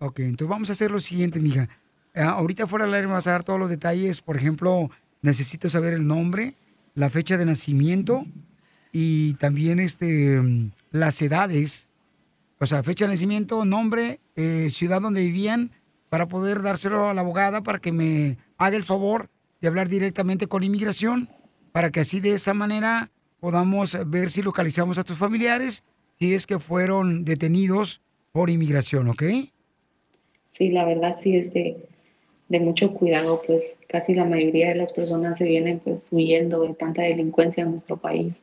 Ok, entonces vamos a hacer lo siguiente, mija. Ah, ahorita fuera del aire me vas a dar todos los detalles. Por ejemplo, necesito saber el nombre, la fecha de nacimiento y también este, mm, las edades. O sea, fecha de nacimiento, nombre, eh, ciudad donde vivían, para poder dárselo a la abogada para que me haga el favor de hablar directamente con inmigración, para que así de esa manera podamos ver si localizamos a tus familiares, si es que fueron detenidos por inmigración, ¿ok? Sí, la verdad sí es de, de mucho cuidado, pues casi la mayoría de las personas se vienen pues huyendo de tanta delincuencia en nuestro país.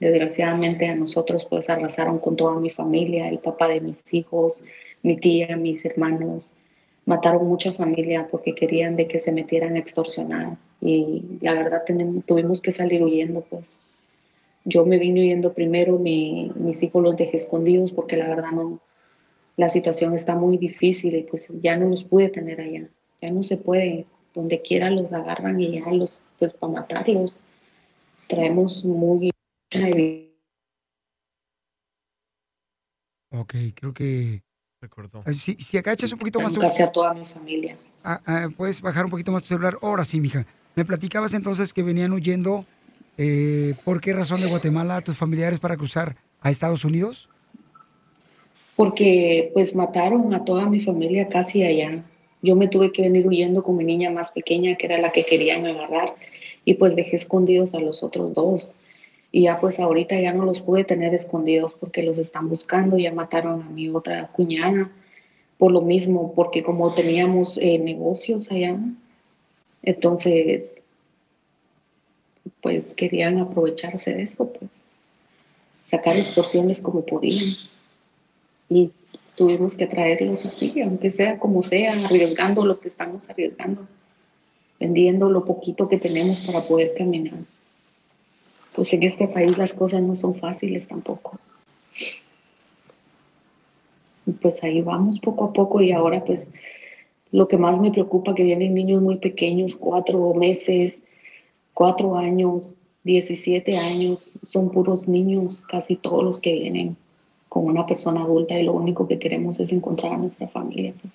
Desgraciadamente a nosotros pues arrasaron con toda mi familia, el papá de mis hijos, mi tía, mis hermanos. Mataron mucha familia porque querían de que se metieran a extorsionar y la verdad tuvimos que salir huyendo pues. Yo me vine huyendo primero, mi- mis hijos los dejé escondidos porque la verdad no, la situación está muy difícil y pues ya no los pude tener allá. Ya no se puede. Donde quiera los agarran y ya los, pues para matarlos. Traemos muy. Ok, creo que... Ah, Si, si agachas un poquito más... casi a toda mi familia. Ah, ah, Puedes bajar un poquito más tu celular. Ahora sí, mija. Me platicabas entonces que venían huyendo. Eh, ¿Por qué razón de Guatemala tus familiares para cruzar a Estados Unidos? Porque pues mataron a toda mi familia casi allá. Yo me tuve que venir huyendo con mi niña más pequeña, que era la que querían agarrar, y pues dejé escondidos a los otros dos. Y ya pues ahorita ya no los pude tener escondidos porque los están buscando, ya mataron a mi otra cuñada por lo mismo, porque como teníamos eh, negocios allá, entonces pues querían aprovecharse de eso, pues sacar extorsiones como podían. Y tuvimos que traerlos aquí, aunque sea como sea, arriesgando lo que estamos arriesgando, vendiendo lo poquito que tenemos para poder caminar. Pues en este país las cosas no son fáciles tampoco. Y pues ahí vamos poco a poco y ahora pues lo que más me preocupa que vienen niños muy pequeños, cuatro meses, cuatro años, 17 años, son puros niños, casi todos los que vienen con una persona adulta y lo único que queremos es encontrar a nuestra familia. pues.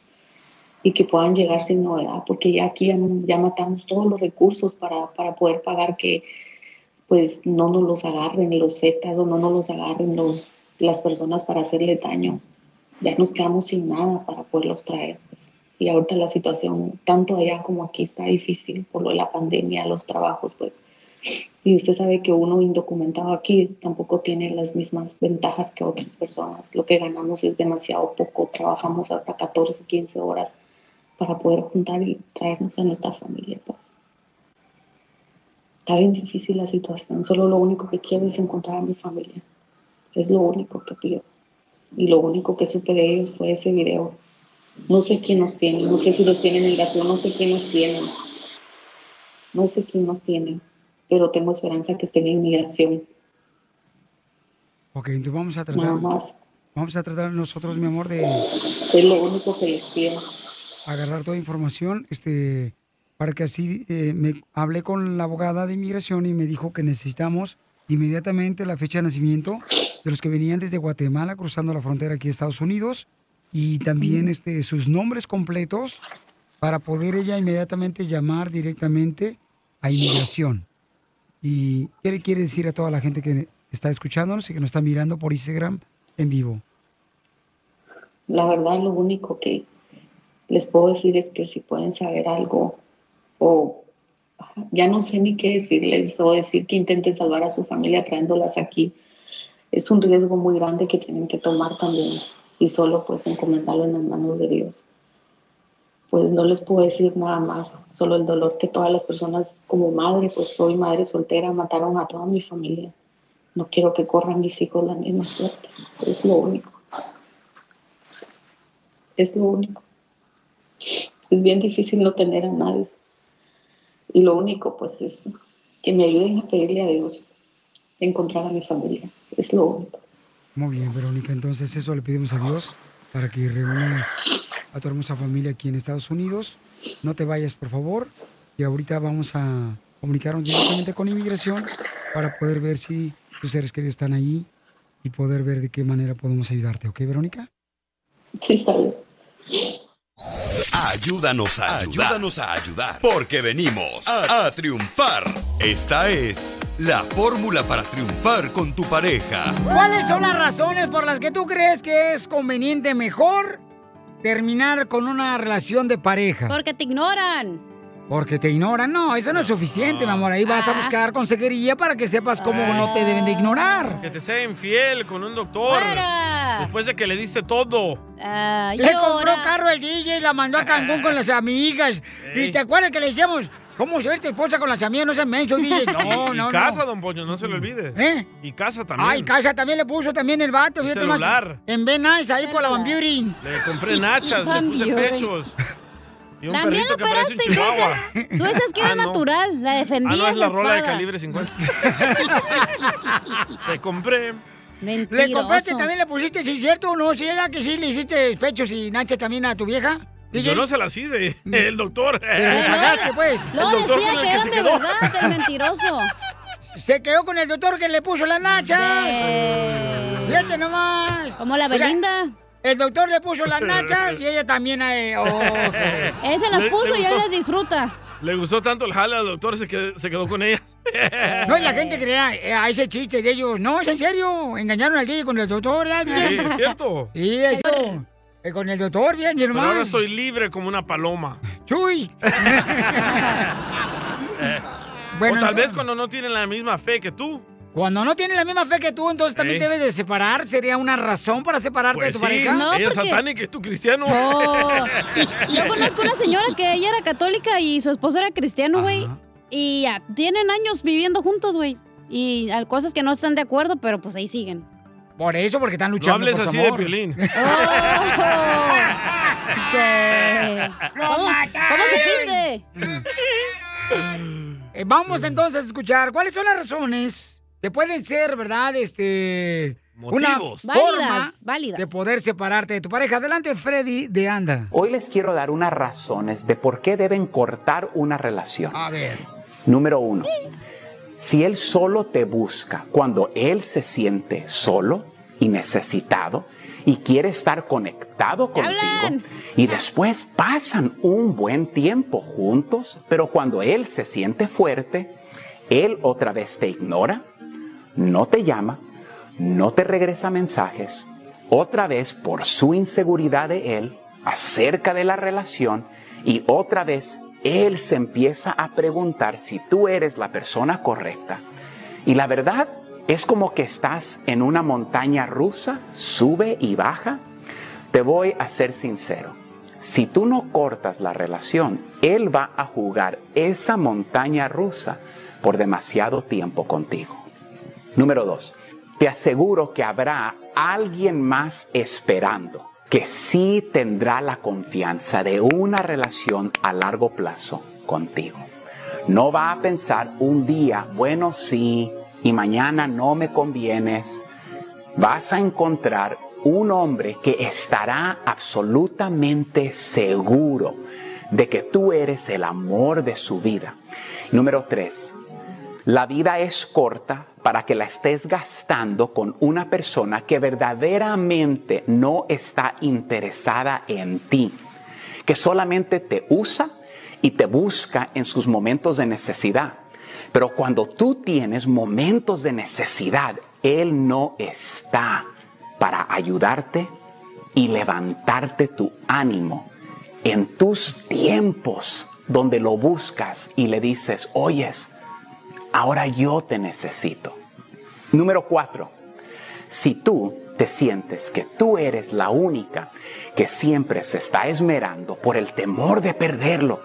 y que puedan llegar sin novedad, porque ya aquí ya, matamos todos los recursos para, para poder pagar que pues no nos los agarren los zetas o no nos los agarren los, las personas para hacerle daño. Ya nos quedamos sin nada para poderlos traer. Y ahorita la situación, tanto allá como aquí, está difícil por lo de la pandemia, los trabajos, pues. Y usted sabe que uno indocumentado aquí tampoco tiene las mismas ventajas que otras personas. Lo que ganamos es demasiado poco. Trabajamos hasta 14, 15 horas para poder juntar y traernos a nuestra familia. Pues. Está bien difícil la situación. Solo lo único que quiero es encontrar a mi familia. Es lo único que pido. Y lo único que supe de ellos fue ese video. No sé quién nos tiene, no sé si los tienen en migración, no sé quién nos tienen. No sé quién nos tiene, pero tengo esperanza que estén en migración. Ok, entonces vamos a tratar. Nada más. Vamos a tratar nosotros, mi amor, de Es lo único que les pido. agarrar toda información, este, para que así eh, me hablé con la abogada de inmigración y me dijo que necesitamos inmediatamente la fecha de nacimiento de los que venían desde Guatemala cruzando la frontera aquí a Estados Unidos y también este, sus nombres completos para poder ella inmediatamente llamar directamente a inmigración. ¿Y qué le quiere decir a toda la gente que está escuchándonos y que nos está mirando por Instagram en vivo? La verdad, lo único que les puedo decir es que si pueden saber algo o ya no sé ni qué decirles o decir que intenten salvar a su familia trayéndolas aquí, es un riesgo muy grande que tienen que tomar también y solo pues encomendarlo en las manos de Dios. Pues no les puedo decir nada más, solo el dolor que todas las personas como madre, pues soy madre soltera, mataron a toda mi familia. No quiero que corran mis hijos la misma suerte, es lo único. Es lo único. Es bien difícil no tener a nadie. Y lo único, pues, es que me ayuden a pedirle a Dios encontrar a mi familia. Es lo único. Muy bien, Verónica. Entonces eso le pedimos a Dios para que reúnas a tu hermosa familia aquí en Estados Unidos. No te vayas, por favor. Y ahorita vamos a comunicarnos directamente con inmigración para poder ver si tus seres queridos están ahí y poder ver de qué manera podemos ayudarte. ¿Ok, Verónica? Sí, está bien. Ayúdanos a ayudar. Ayúdanos a ayudar. Porque venimos a, a triunfar. Esta es la fórmula para triunfar con tu pareja. ¿Cuáles son las razones por las que tú crees que es conveniente mejor terminar con una relación de pareja? Porque te ignoran. Porque te ignoran. No, eso no es suficiente, mi amor. Ahí vas a buscar consejería para que sepas cómo no te deben de ignorar. Que te sea infiel con un doctor. Fuera. Después de que le diste todo. Ah, Le compró carro el DJ y la mandó a Cancún con las amigas. ¿Y te acuerdas que le decíamos, cómo se ve tu esposa con las amigas? No seas menso, DJ. No, y no, casa, no. don Poño, no se lo olvide. ¿Eh? Y casa también. Ay, casa también le puso también el vato. Y fíjate más. celular. En Ben Nice, ahí por la Van Buren. Le compré nachas, le puse pechos. Y un También lo que parece un operaste, ¿qué chihuahua. dices? Tú dices que era Ah, no. natural, la Ah, defendías no, es la la rola de calibre 50. Te compré. Mentiroso. ¿Le compraste también, le pusiste, si es cierto o no? ¿Sí era que sí le hiciste pechos y nachas también a tu vieja? Yo no se las hice, el doctor. Pero le pagaste, pues. Luego El doctor decía que que eran de quedó. verdad, el mentiroso. Se quedó con el doctor que le puso las nachas. Fíjate nomás. Como la O sea, Belinda. El doctor le puso las nachas y ella también. eh, oh. Él se las Le- puso le y él gustó. las disfruta. Le gustó tanto el jale al doctor, se quedó, se quedó con ella. No, y la gente creía eh, a ese chiste de ellos. No, es en serio. Engañaron al DJ con el doctor. ¿eh, Sí, es cierto. Sí, eso. Eh, con el doctor, bien, Pero ahora hermano. estoy libre como una paloma. ¡Chuy! Eh, Bueno, o tal entonces- vez cuando no tienen la misma fe que tú. Cuando no tienen la misma fe que tú, entonces también Ey. debes de separar. ¿Sería una razón para separarte de Pues tu sí, pareja? No, ella es porque- satánica y tú cristiano. Oh. Yo conozco una señora que ella era católica y su esposo era cristiano, güey. Y ya tienen años viviendo juntos, güey. Y hay cosas que no están de acuerdo, pero pues ahí siguen. Por eso, porque están No luchando hables por su así de violín. ¿Qué? ¿Cómo, ¿Cómo supiste? Eh, vamos entonces a escuchar cuáles son las razones que pueden ser, ¿verdad? Este. Una Motivos. forma Válidas, válidas. de poder separarte de tu pareja. Adelante, Freddy de Anda. Hoy les quiero dar unas razones de por qué deben cortar una relación. A ver. Número uno, si él solo te busca cuando él se siente solo y necesitado y quiere estar conectado contigo y después pasan un buen tiempo juntos, pero cuando él se siente fuerte, él otra vez te ignora, no te llama, no te regresa mensajes, otra vez por su inseguridad de él acerca de la relación y otra vez él se empieza a preguntar si tú eres la persona correcta. Y la verdad es como que estás en una montaña rusa, sube y baja. Te voy a ser sincero. Si tú no cortas la relación, él va a jugar esa montaña rusa por demasiado tiempo contigo. Número dos, te aseguro que habrá alguien más esperando que sí tendrá la confianza de una relación a largo plazo contigo. No va a pensar un día, bueno, sí, y mañana no me convienes. Vas a encontrar un hombre que estará absolutamente seguro de que tú eres el amor de su vida. Número tres, la vida es corta para que la estés gastando con una persona que verdaderamente no está interesada en ti, que solamente te usa y te busca en sus momentos de necesidad. Pero cuando tú tienes momentos de necesidad, Él no está para ayudarte y levantarte tu ánimo en tus tiempos donde lo buscas y le dices, oyes, ahora yo te necesito. Número cuatro, si tú te sientes que tú eres la única que siempre se está esmerando por el temor de perderlo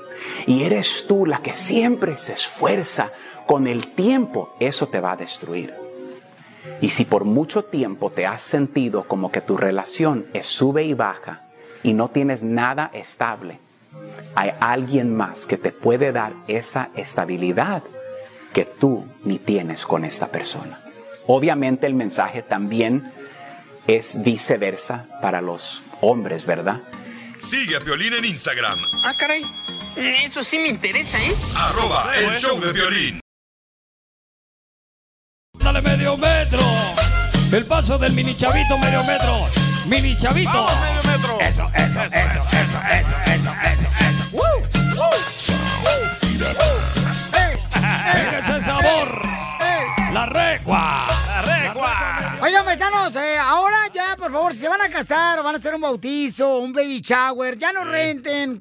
y eres tú la que siempre se esfuerza, con el tiempo eso te va a destruir. Y si por mucho tiempo te has sentido como que tu relación es sube y baja y no tienes nada estable, hay alguien más que te puede dar esa estabilidad que tú ni tienes con esta persona. Obviamente el mensaje también es viceversa para los hombres, ¿verdad? Sigue a Violín en Instagram. Ah, caray. Eso sí me interesa, ¿eh? Arroba el show de violín. Dale medio metro. El paso del mini chavito medio metro. Mini chavito. Eso, eso, eso, eso, eso, eso, eso, eso. ¡Woo! Ese sabor. La recua. La recua. Oigan, paisanos, eh, ahora ya, por favor, si se van a casar o van a hacer un bautizo, un baby shower, ya no renten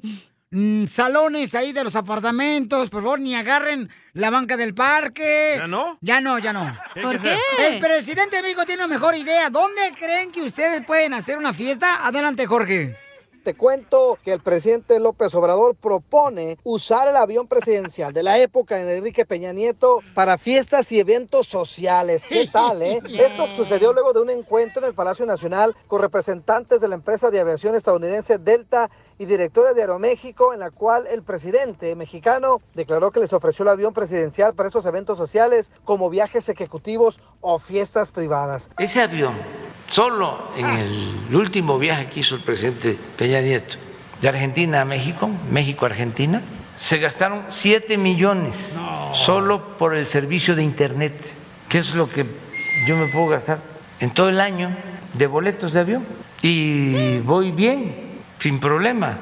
mm, salones ahí de los apartamentos, por favor, ni agarren la banca del parque. ¿Ya no? Ya no, ya no. ¿Qué hay ¿Por qué? El presidente de México tiene una mejor idea. ¿Dónde creen que ustedes pueden hacer una fiesta? Adelante, Jorge. Te cuento que el presidente López Obrador propone usar el avión presidencial de la época de Enrique Peña Nieto para fiestas y eventos sociales. ¿Qué tal, eh? Esto sucedió luego de un encuentro en el Palacio Nacional con representantes de la empresa de aviación estadounidense Delta y directores de Aeroméxico, en la cual el presidente mexicano declaró que les ofreció el avión presidencial para esos eventos sociales como viajes ejecutivos o fiestas privadas. Ese avión, solo en el último viaje que hizo el presidente Peña Nieto, de Argentina a México, México-Argentina, se gastaron 7 millones solo por el servicio de Internet, que es lo que yo me puedo gastar en todo el año de boletos de avión. Y voy bien, sin problema.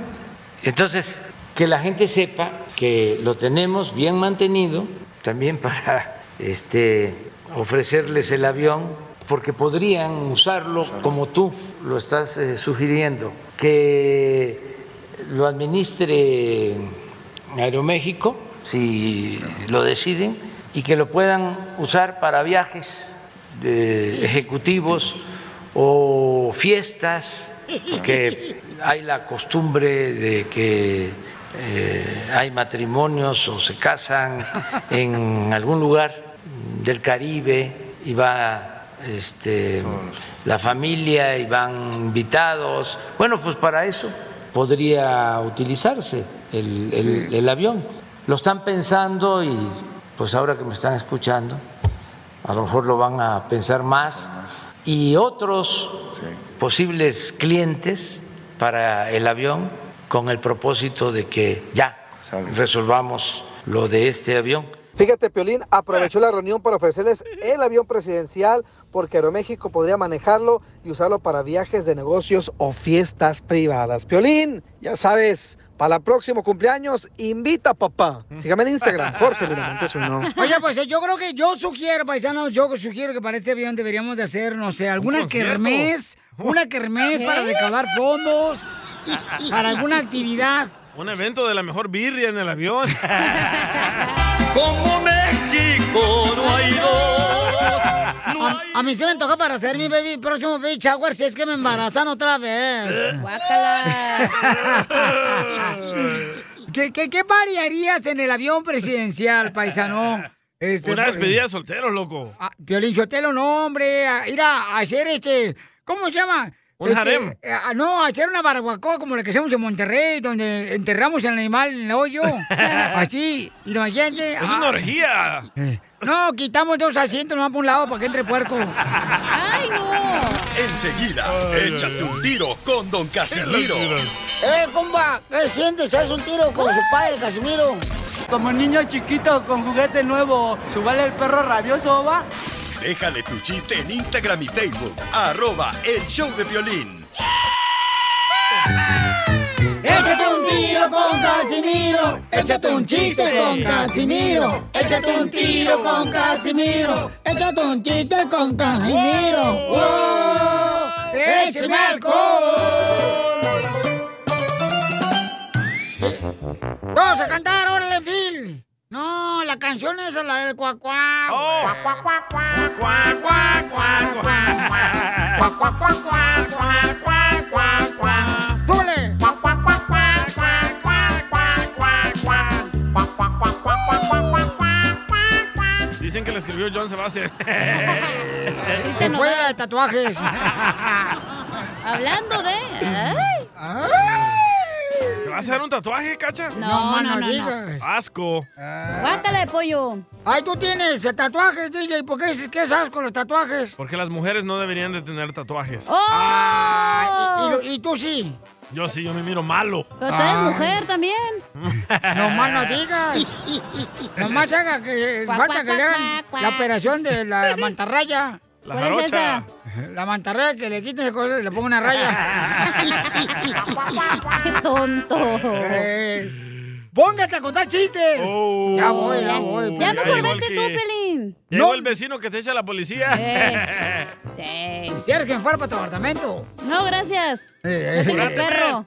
Entonces, que la gente sepa que lo tenemos bien mantenido, también para este, ofrecerles el avión, porque podrían usarlo como tú lo estás eh, sugiriendo, que lo administre Aeroméxico, si lo deciden, y que lo puedan usar para viajes ejecutivos o fiestas, porque hay la costumbre de que eh, hay matrimonios o se casan en algún lugar del Caribe y va este, la familia y van invitados. Bueno, pues para eso podría utilizarse el, el- el avión. Lo están pensando y pues ahora que me están escuchando, a lo mejor lo van a pensar más. Y otros posibles clientes para el avión con el propósito de que ya resolvamos lo de este avión. Fíjate, Piolín aprovechó la reunión para ofrecerles el avión presidencial porque Aeroméxico podría manejarlo y usarlo para viajes de negocios o fiestas privadas. Piolín, ya sabes, para el próximo cumpleaños, invita a papá. Sígame en Instagram, Jorge Miramontes uno. Oye, pues yo creo que yo sugiero, paisanos, yo sugiero que para este avión deberíamos de hacer, no sé, alguna concierto? kermés, una kermés para recaudar fondos, para alguna actividad. Un evento de la mejor birria en el avión. Como México no hay dos. A, a mí se me toca para hacer mi baby, próximo baby shower si es que me embarazan otra vez. ¿Qué, qué, qué variarías en el avión presidencial, paisano? Este, Una despedida de solteros, loco. Ah, Piolín Sotelo, no, hombre. a- Ir a hacer este. ¿Cómo se llama? Un Este, harem. eh, ah, no, hacer una barbacoa como la que hacemos en Monterrey, donde enterramos al animal en el hoyo. Así. Y no gente. Es una orgía. No, quitamos dos asientos nomás por un lado para que entre puerco. ¡Ay, no! Enseguida, échate un tiro con Don Casimiro. ¡Eh, compa! ¿Qué sientes? ¿Haz un tiro con su padre, Casimiro? Como niño chiquito con juguete nuevo, ¿subale el perro rabioso, va? Déjale tu chiste en Instagram y Facebook. Arroba El Show de Violín. Échate un tiro con Casimiro. Échate un chiste con Casimiro. Échate un tiro con Casimiro. Échate un chiste con Casimiro. ¡Wow! ¡Échame alcohol! Todos a cantar, órale, Phil. No, la canción es la del cuacuá. Oh. Cuacuá, cuacuá, cuacuá, cuacuá, cuacuá. Cuacuá, cuacuá, cuacuá, cuacuá. Cuacuá, cuacuá, cuacuá, cuacuá, cuacuá. Dicen que la escribió John Sebastián. De tatuajes. Hablando de... Ay. Ay vas a hacer un tatuaje, cacha? No, no, no, no. digas. Asco. Guácala de pollo. Ay, tú tienes tatuajes, DJ. ¿Por qué dices que es asco los tatuajes? Porque las mujeres no deberían de tener tatuajes. ¡Oh! Ah, y, y lo- y tú sí. Yo sí, yo me miro malo. Pero tú eres Ay. mujer también. No más no digas. Nomás haga que Cuac, falta cuac, que le hagan la operación de la mantarraya. La ¿Cuál es jarocha. La mantarraya que le quiten el color y le pongan una raya. Qué tonto. Eh, póngase a contar chistes. Oh. Ya voy, ya voy. Ya vete el tú, Pelín. Llegó No. el vecino que te echa la policía. Eh. Sí. Quisieras que me fuera para tu apartamento. No, gracias. Eh, No tengo perro.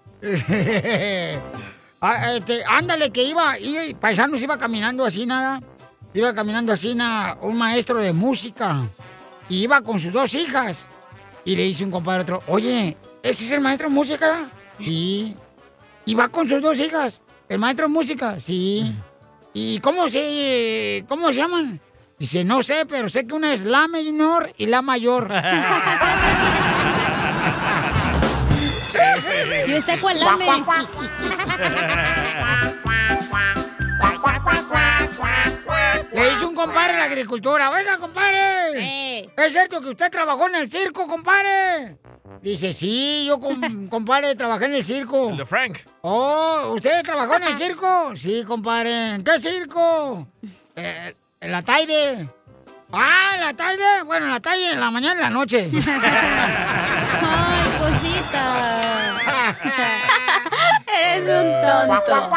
Ah, este, ándale, que iba, iba, paisanos iba caminando así, nada. Iba caminando así, na- un maestro de música. Y iba con sus dos hijas. Y le dice un compadre a otro, oye, ¿ese es el maestro de música? Sí. ¿Y va con sus dos hijas? ¿El maestro de música? Sí. ¿Y cómo se, cómo se llaman? Dice, no sé, pero sé que una es la menor y la mayor. Y está cual lame. Compadre a la agricultura, oiga, compadre, Eh. ¿es cierto que usted trabajó en el circo, compadre? Dice, sí, yo, com- compadre, trabajé en el circo. El de Frank. Oh, ¿usted trabajó en el circo? Sí, compadre. ¿En qué circo? Eh, en la Taide. Ah, ¿en la Taide. Bueno, en la Taide en la mañana y en la noche. Ay, cosita. Eres un tonto.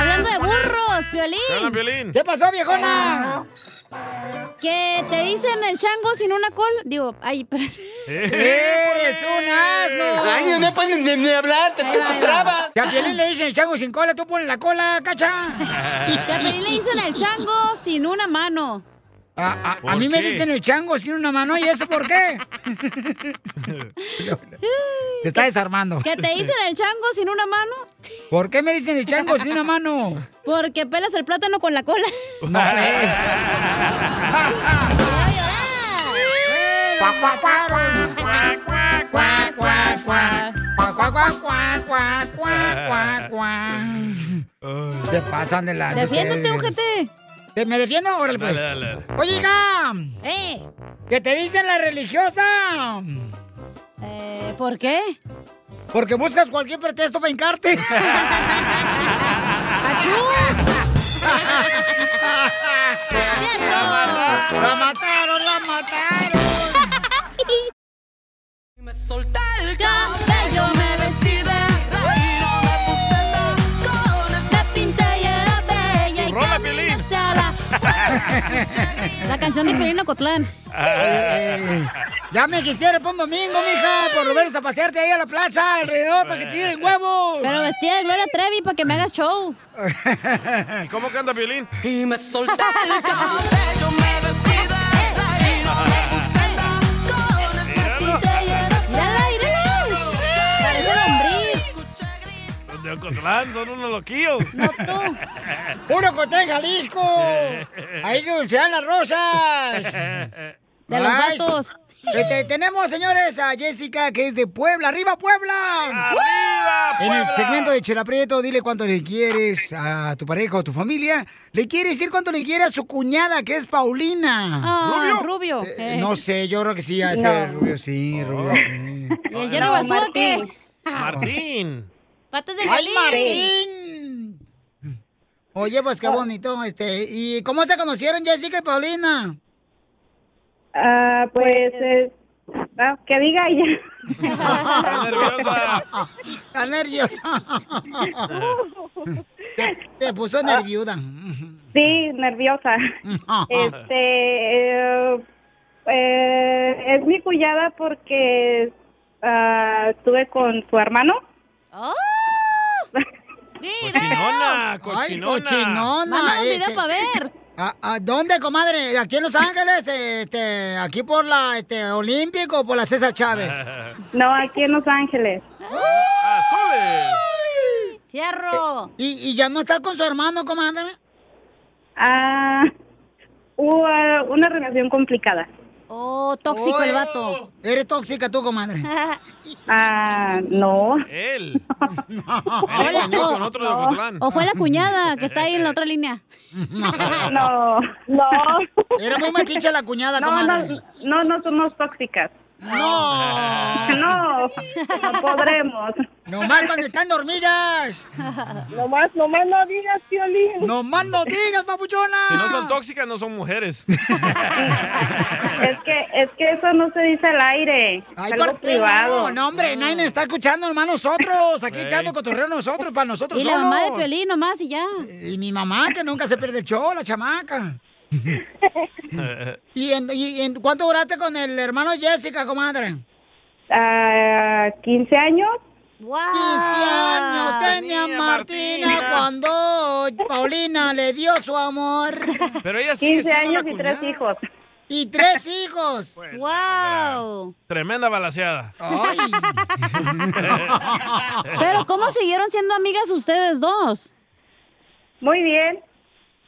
Hablando de burros, ¿Qué hablan, Piolín. Violín? ¿Qué pasó, viejona? Que te dicen el chango sin una col. Digo, ay, espérate. ¡Eres un asno! Ay, no puedes ni, ni hablar, te, te, te trabas. Que a Piolín le dicen el chango sin cola, tú pones la cola, cacha. Que a Piolín le dicen el chango sin una mano. A, a- a ¿Por mí me dicen el chango sin una mano, ¿y eso por qué? Te está desarmando. Que te dicen el chango sin una mano. ¿Por qué me dicen el chango sin una mano? Porque pelas el plátano con la cola. No sé. Cuac, cuac, cuac, cuac, cuac, cuac, cuac, cuac. Cuac, cuac, cuac, cuac, cuac, cuac, cuac, cuac. Se pasan de la. Defiéndete, ojete. ¿Te- ¿Me defiendo? Órale, pues. Dale, dale, dale. Oye, hija, Eh, ¿qué te dicen la religiosa? eh, ¿por qué? Porque buscas cualquier pretexto para hincarte. ¡Achú! ¡La mataron, la mataron! Me solté el cabello, La canción de Pirino Cotlán. Eh, ya me quisiera por un domingo, mija, por lo menos a pasearte ahí a la plaza alrededor para que te tiren huevos. Pero vestida de Gloria Trevi para que me hagas show. ¿Y cómo canta Piolín? Y me solté el cabello, me vestí de reina, Los de Ocotlán son unos loquillos. No tú. ¡Puro Cotlán, Jalisco! ¡Ahí donde se dan las rosas! De los Ay, vatos. este, tenemos, señores, a Jessica, que es de Puebla. ¡Arriba, Puebla! ¡Arriba, En el Puebla! segmento de Chela Prieto, dile cuánto le quieres a tu pareja o tu familia. Le quiere decir cuánto le quiere a su cuñada, que es Paulina. Ah, Rubio. Eh, Eh. no sé, yo creo que sí, a No. ser Rubio, sí, Rubio, sí. ¿Y el qué? Martín. Patas de ¡Ay, violín. Oye, pues qué bonito, este. ¿Y cómo se conocieron Jessica y Paulina? Ah, pues, eh, ah, que diga ella. Está nerviosa. Está nerviosa. Te, te puso nerviuda. Sí, nerviosa. Este, eh, eh, es mi cuñada porque ah, estuve con su hermano. ¡Oh! Cochinona, Ay, cochinona. cochinona. Mándame un video este. para ver. ¿A, a dónde, comadre? ¿Aquí en Los Ángeles? Este, ¿Aquí por la este, Olímpico o por la César Chávez? No, aquí en Los Ángeles. ¡Azules! ¡Fierro! ¿Y, y ya no está con su hermano, comadre? Ah, hubo ah, una relación complicada. Oh, tóxico el vato. Eres tóxica tú, comadre. Ah, no. Él. Él engañó con otro de Ocotlán. O fue la cuñada que está ahí en la otra línea. No, no. Era muy metiche la cuñada, No, comadre. no, no, no somos tóxicas. No. No, no podremos. Nomás cuando están dormidas. Nomás, nomás no digas, Piolín. Nomás no digas, papuchona. Si no son tóxicas, no son mujeres. Es que, es que eso no se dice al aire. Ay, algo ¿por qué privado. No, no, hombre, nadie nos está escuchando, nomás nosotros. Aquí echando cotorreo nosotros, para nosotros Y la mamá de Piolín nomás y ya. Y mi mamá, que nunca se pierde el show, la chamaca. ¿Y, en, y en cuánto duraste con el hermano Jessica, comadre? Ah, 15 años. ¡Wow! 15 años tenía Martina, Martina. cuando Paulina le dio su amor. Pero ella sigue 15 siendo años y tres hijos. Y tres hijos. Pues, ¡Wow! Tremenda balaseada. Ay. Pero ¿cómo siguieron siendo amigas ustedes dos? Muy bien.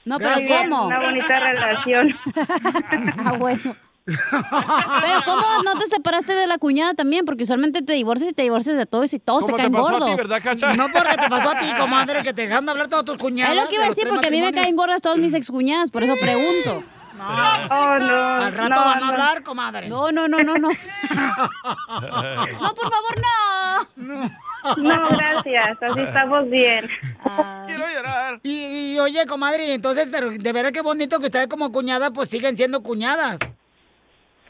No, pero Gracias. ¿cómo? Una bonita relación. Ah, bueno. Pero ¿cómo no te separaste de la cuñada también? Porque usualmente te divorcias y te divorcias de todos y todos te ¿Cómo te caen pasó gordos. a ti, verdad, Cacha? No porque te pasó a ti, comadre, que te dejan de hablar todos tus cuñadas. Es lo que iba a decir porque a mí me caen gordas todas mis excuñadas, por eso pregunto. Oh, no. Al rato no, van a no. hablar, comadre. No, no, no, no, no. No, por favor, no. No, gracias. Así estamos bien. Ah, Quiero llorar. Y, y, oye, comadre, y entonces, pero de verdad qué bonito que ustedes como cuñada, pues siguen siendo cuñadas.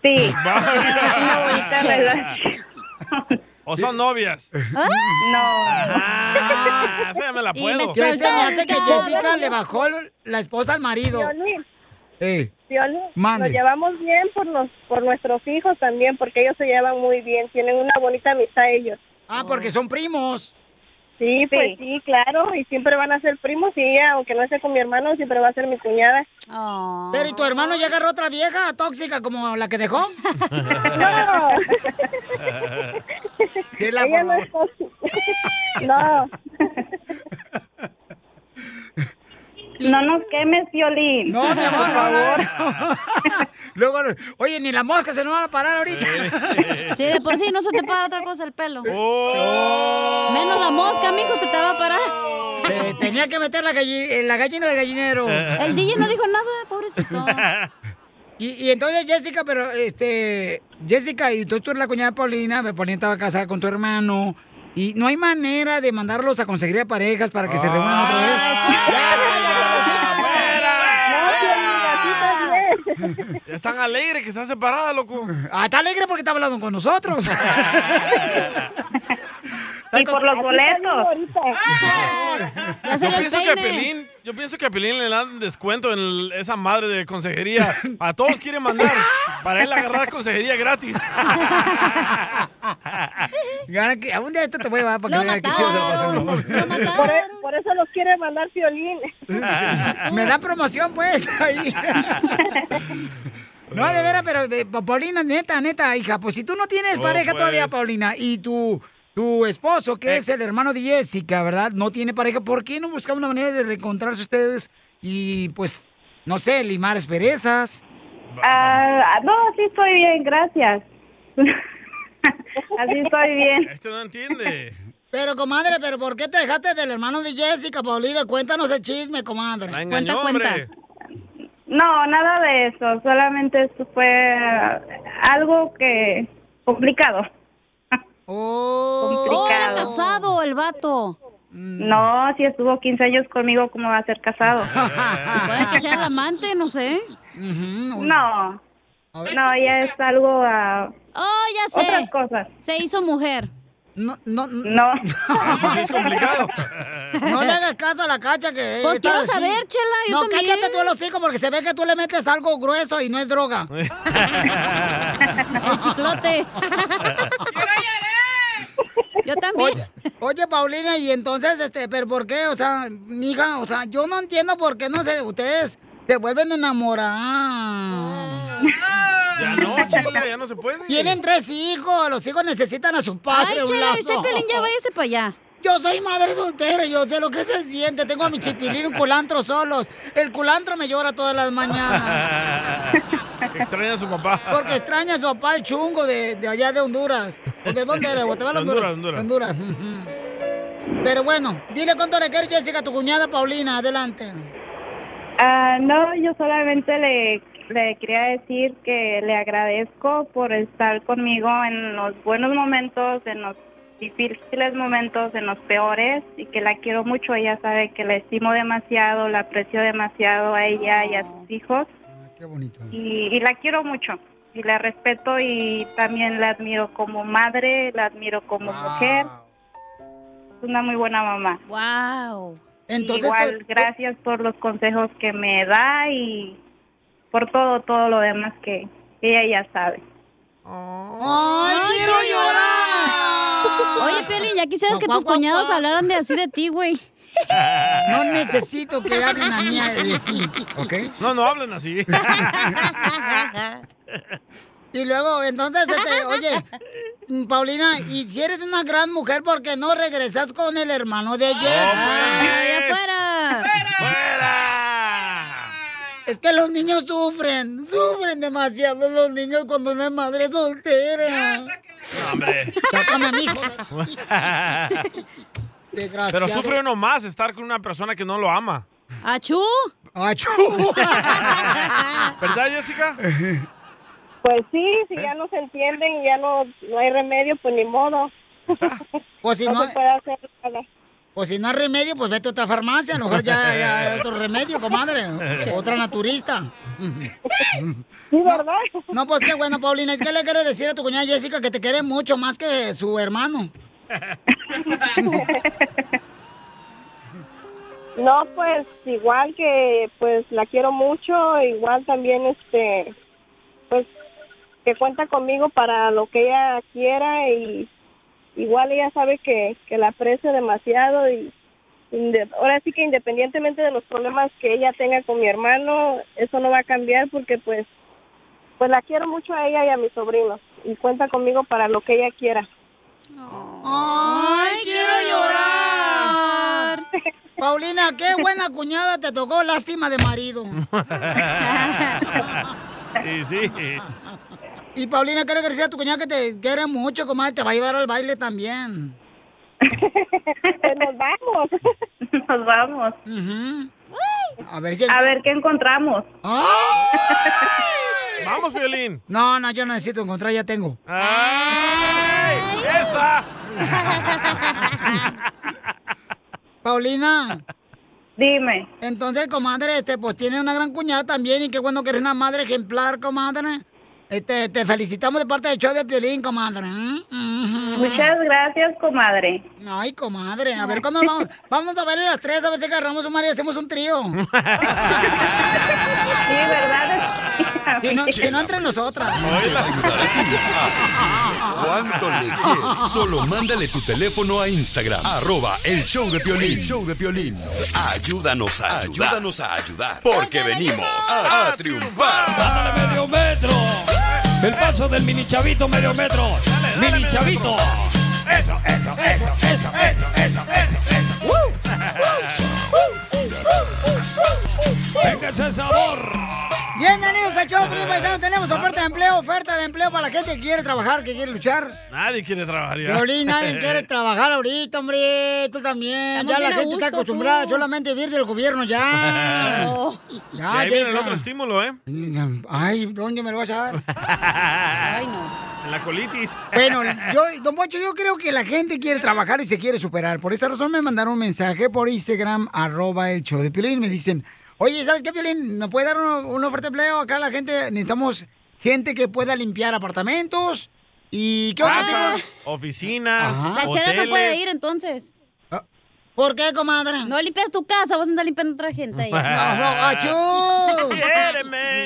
Sí. Una bonita relación. ¿O son novias? No. Ah, esa ya me la Y puedo. me se me hace que. Jessica le bajó la esposa al marido. Piolín, Eh, nos llevamos bien por, nos, por nuestros hijos también, porque ellos se llevan muy bien, tienen una bonita amistad ellos. Ah, porque son primos. Sí, pues sí, claro, y siempre van a ser primos y ella, aunque no esté con mi hermano, siempre va a ser mi cuñada. Oh. Pero ¿y tu hermano ya agarró otra vieja tóxica como la que dejó? No, ella no es tóxica. No, No nos quemes, Piolín. No, mi amor, por no, no, favor. Luego, oye, ni la mosca se nos van a parar ahorita. Sí, de por sí no se te para otra cosa el pelo. Oh. Menos la mosca, mijo, se te va a parar. Se tenía que meter la, galli- la gallina del gallinero. El DJ no dijo nada, pobrecito. Y, y entonces, Jessica, pero, este, Jessica, y tú, tú eres la cuñada de Paulina, Paulina estaba casada con tu hermano, y no hay manera de mandarlos a conseguir a parejas para que se reúnan otra vez. Ah, Es tan alegre que está separada, loco. Ah, está alegre porque está hablando con nosotros. Y por los boletos. Yo pienso, que Pelín, yo pienso que a Pelín le dan descuento en el- esa madre de consejería. A todos quieren mandar para él agarrar consejería gratis. Gana que un día esto te voy a llevar para que veas qué chido se lo pasan. Por, e- por eso los quiere mandar violín. Me da promoción, pues, ahí. No, de veras, pero eh, Paulina, neta, neta, hija, pues si tú no tienes Oh, pareja pues. todavía, Paulina, y tu, tu esposo, que es el hermano de Jessica, ¿verdad? No tiene pareja, ¿por qué no buscamos una manera de reencontrarse ustedes y, pues, no sé, limar asperezas? Ah, no, sí estoy bien, gracias. Así estoy bien. Este no entiende. Pero, comadre, ¿pero por qué te dejaste del hermano de Jessica, Paulina? Cuéntanos el chisme, comadre. La engañó, cuenta, hombre. No, nada de eso. Solamente esto fue algo que complicado. Oh, era casado el vato. No, si estuvo 15 años conmigo, ¿cómo va a ser casado? Puede que sea el amante, no sé. No. No, ya es algo a... Oh, ya sé. Otras cosas. Se hizo mujer. No, no, no. Eso sí es complicado. No le hagas caso a la cacha que Pues, está ¿qué vas a así. ver, chela? Yo no, también. cállate tú el hocico porque se ve que tú le metes algo grueso y no es droga. El chiclote. Yo también. Oye, oye, Paulina, y entonces, este, pero ¿por qué? O sea, mija, o sea, yo no entiendo por qué no sé, ustedes se vuelven a enamorar. Ya no, chile, ya no se puede. Tienen tres hijos, los hijos necesitan a su padre. Ay, chela, usted, Pelín, ya váyase para allá. Yo soy madre soltera, yo sé lo que se siente. Tengo a mi chipilín y un culantro solos. El culantro me llora todas las mañanas. Extraña a su papá. Porque extraña a su papá el chungo de, de allá de Honduras. ¿O de dónde era? ¿De Guatemala? Honduras, Honduras. Honduras. Honduras. Pero bueno, dile cuánto le quieres, Jessica, a tu cuñada Paulina. Adelante. Ah, no, yo solamente le, le quería decir que le agradezco por estar conmigo en los buenos momentos, en los difíciles momentos, en los peores, y que la quiero mucho. Ella sabe que la estimo demasiado, la aprecio demasiado a ella y a sus hijos. Qué bonito. Y, y la quiero mucho. Y la respeto y también la admiro como madre, la admiro como mujer. Es una muy buena mamá. Wow. Entonces, Igual, tú- gracias por los consejos que me da y por todo, todo lo demás que ella ya sabe. ¡Ay, quiero llorar! Oye, Piolín, ya quisieras que Guau, tus guau, cuñados guau. hablaran de así de ti, güey. No necesito que hablen a mí de sí, ¿ok? No, no hablan así. Y luego, entonces, este, oye, Paulina, y si eres una gran mujer, ¿por qué no regresas con el hermano de Jessica? ¡Ay, afuera! Es que los niños sufren, sufren demasiado los niños cuando una madre soltera. Hombre. Sácame a mi hijo. Desgraciado. Pero sufre uno más estar con una persona que no lo ama. ¡Achú! ¡Achú! ¿Verdad, Jessica? Pues sí, si ya no se entienden y ya no, no hay remedio, pues ni modo. O si no, se puede hacer nada. o si no hay remedio, pues vete a otra farmacia, a lo mejor ya, ya hay otro remedio, comadre. Otra naturista. Sí, ¿verdad? No, pues qué bueno, Paulina. ¿Qué le quieres decir a tu cuñada Jessica que te quiere mucho más que su hermano? No, pues igual que pues la quiero mucho, igual también este pues que cuenta conmigo para lo que ella quiera y igual ella sabe que, que la aprecio demasiado y ahora sí que independientemente de los problemas que ella tenga con mi hermano, eso no va a cambiar porque pues pues la quiero mucho a ella y a mis sobrinos y cuenta conmigo para lo que ella quiera. ¡Ay, quiero llorar! Paulina, qué buena cuñada te tocó, lástima de marido. Y sí. Y Paulina, ¿qué le quieres decir a tu cuñada que te quiere mucho, comadre? Te va a llevar al baile también. Pues nos vamos. Nos vamos. A ver si... A ver qué encontramos. Vamos, Violín. No, no, yo no necesito encontrar, ya tengo. ¡Ay! ¡Esta! Paulina, Dime. Entonces, comadre, este, pues tiene una gran cuñada también y qué bueno que eres una madre ejemplar, comadre. Este, te felicitamos de parte del show de Piolín, comadre. ¿Mm? Muchas gracias, comadre. Ay, comadre, a ver cuándo nos vamos. Vamos a verle las tres, a ver si agarramos un mar y hacemos un trío. Sí, ¿verdad? Que no, que no entre nosotras. ¿Cuánto le quieres? Solo mándale tu teléfono a Instagram, arroba el show de Piolín. El show de Piolín. Ayúdanos a ayudar. Ayúdanos a ayudar. Porque venimos a, a triunfar. Ándale medio metro. El paso del mini chavito medio metro. Mini chavito. Eso, eso, eso, eso, eso, eso, eso, eso. Venga ese sabor. Bienvenidos al show, Piolín Paisano. Tenemos oferta de empleo, oferta de empleo para la gente que quiere trabajar, que quiere luchar. Nadie quiere trabajar ya. Nadie quiere trabajar ahorita, hombre. Tú también. Ya la a gente está acostumbrada tú. solamente a vivir del gobierno ya. y Ya, ahí viene el otro estímulo, ¿eh? Ay, ¿dónde me lo vas a dar? Ay, no. En la colitis. Bueno, yo, don Poncho, yo creo que la gente quiere trabajar y se quiere superar. Por esa razón me mandaron un mensaje por Instagram, arroba el show de Piolín. Me dicen, oye, ¿sabes qué, Piolín? ¿Nos puede dar una, una oferta de empleo? Acá la gente, necesitamos gente que pueda limpiar apartamentos. ¿Y qué Casas, oficinas, La chela no hoteles. puede ir entonces. ¿Por qué, comadre? No limpias tu casa, vas a andar limpiando a otra gente. ahí. No, no, achú.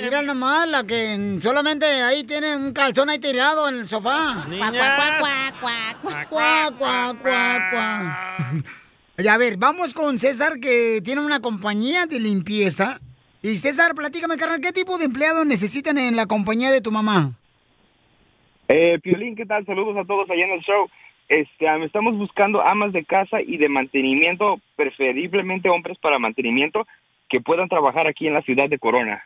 Mira nomás, la que solamente ahí tiene un calzón ahí tirado en el sofá. Cuac, cuac, cuac, cuac, cuac. Cuac, cuac, cuac, cuac. Oye, a ver, vamos con César que tiene una compañía de limpieza. Y César, platícame, carnal, ¿qué tipo de empleados necesitan en la compañía de tu mamá? Eh, Piolín, ¿qué tal? Saludos a todos allá en el show. Este, am, estamos buscando amas de casa y de mantenimiento, preferiblemente hombres para mantenimiento, que puedan trabajar aquí en la ciudad de Corona.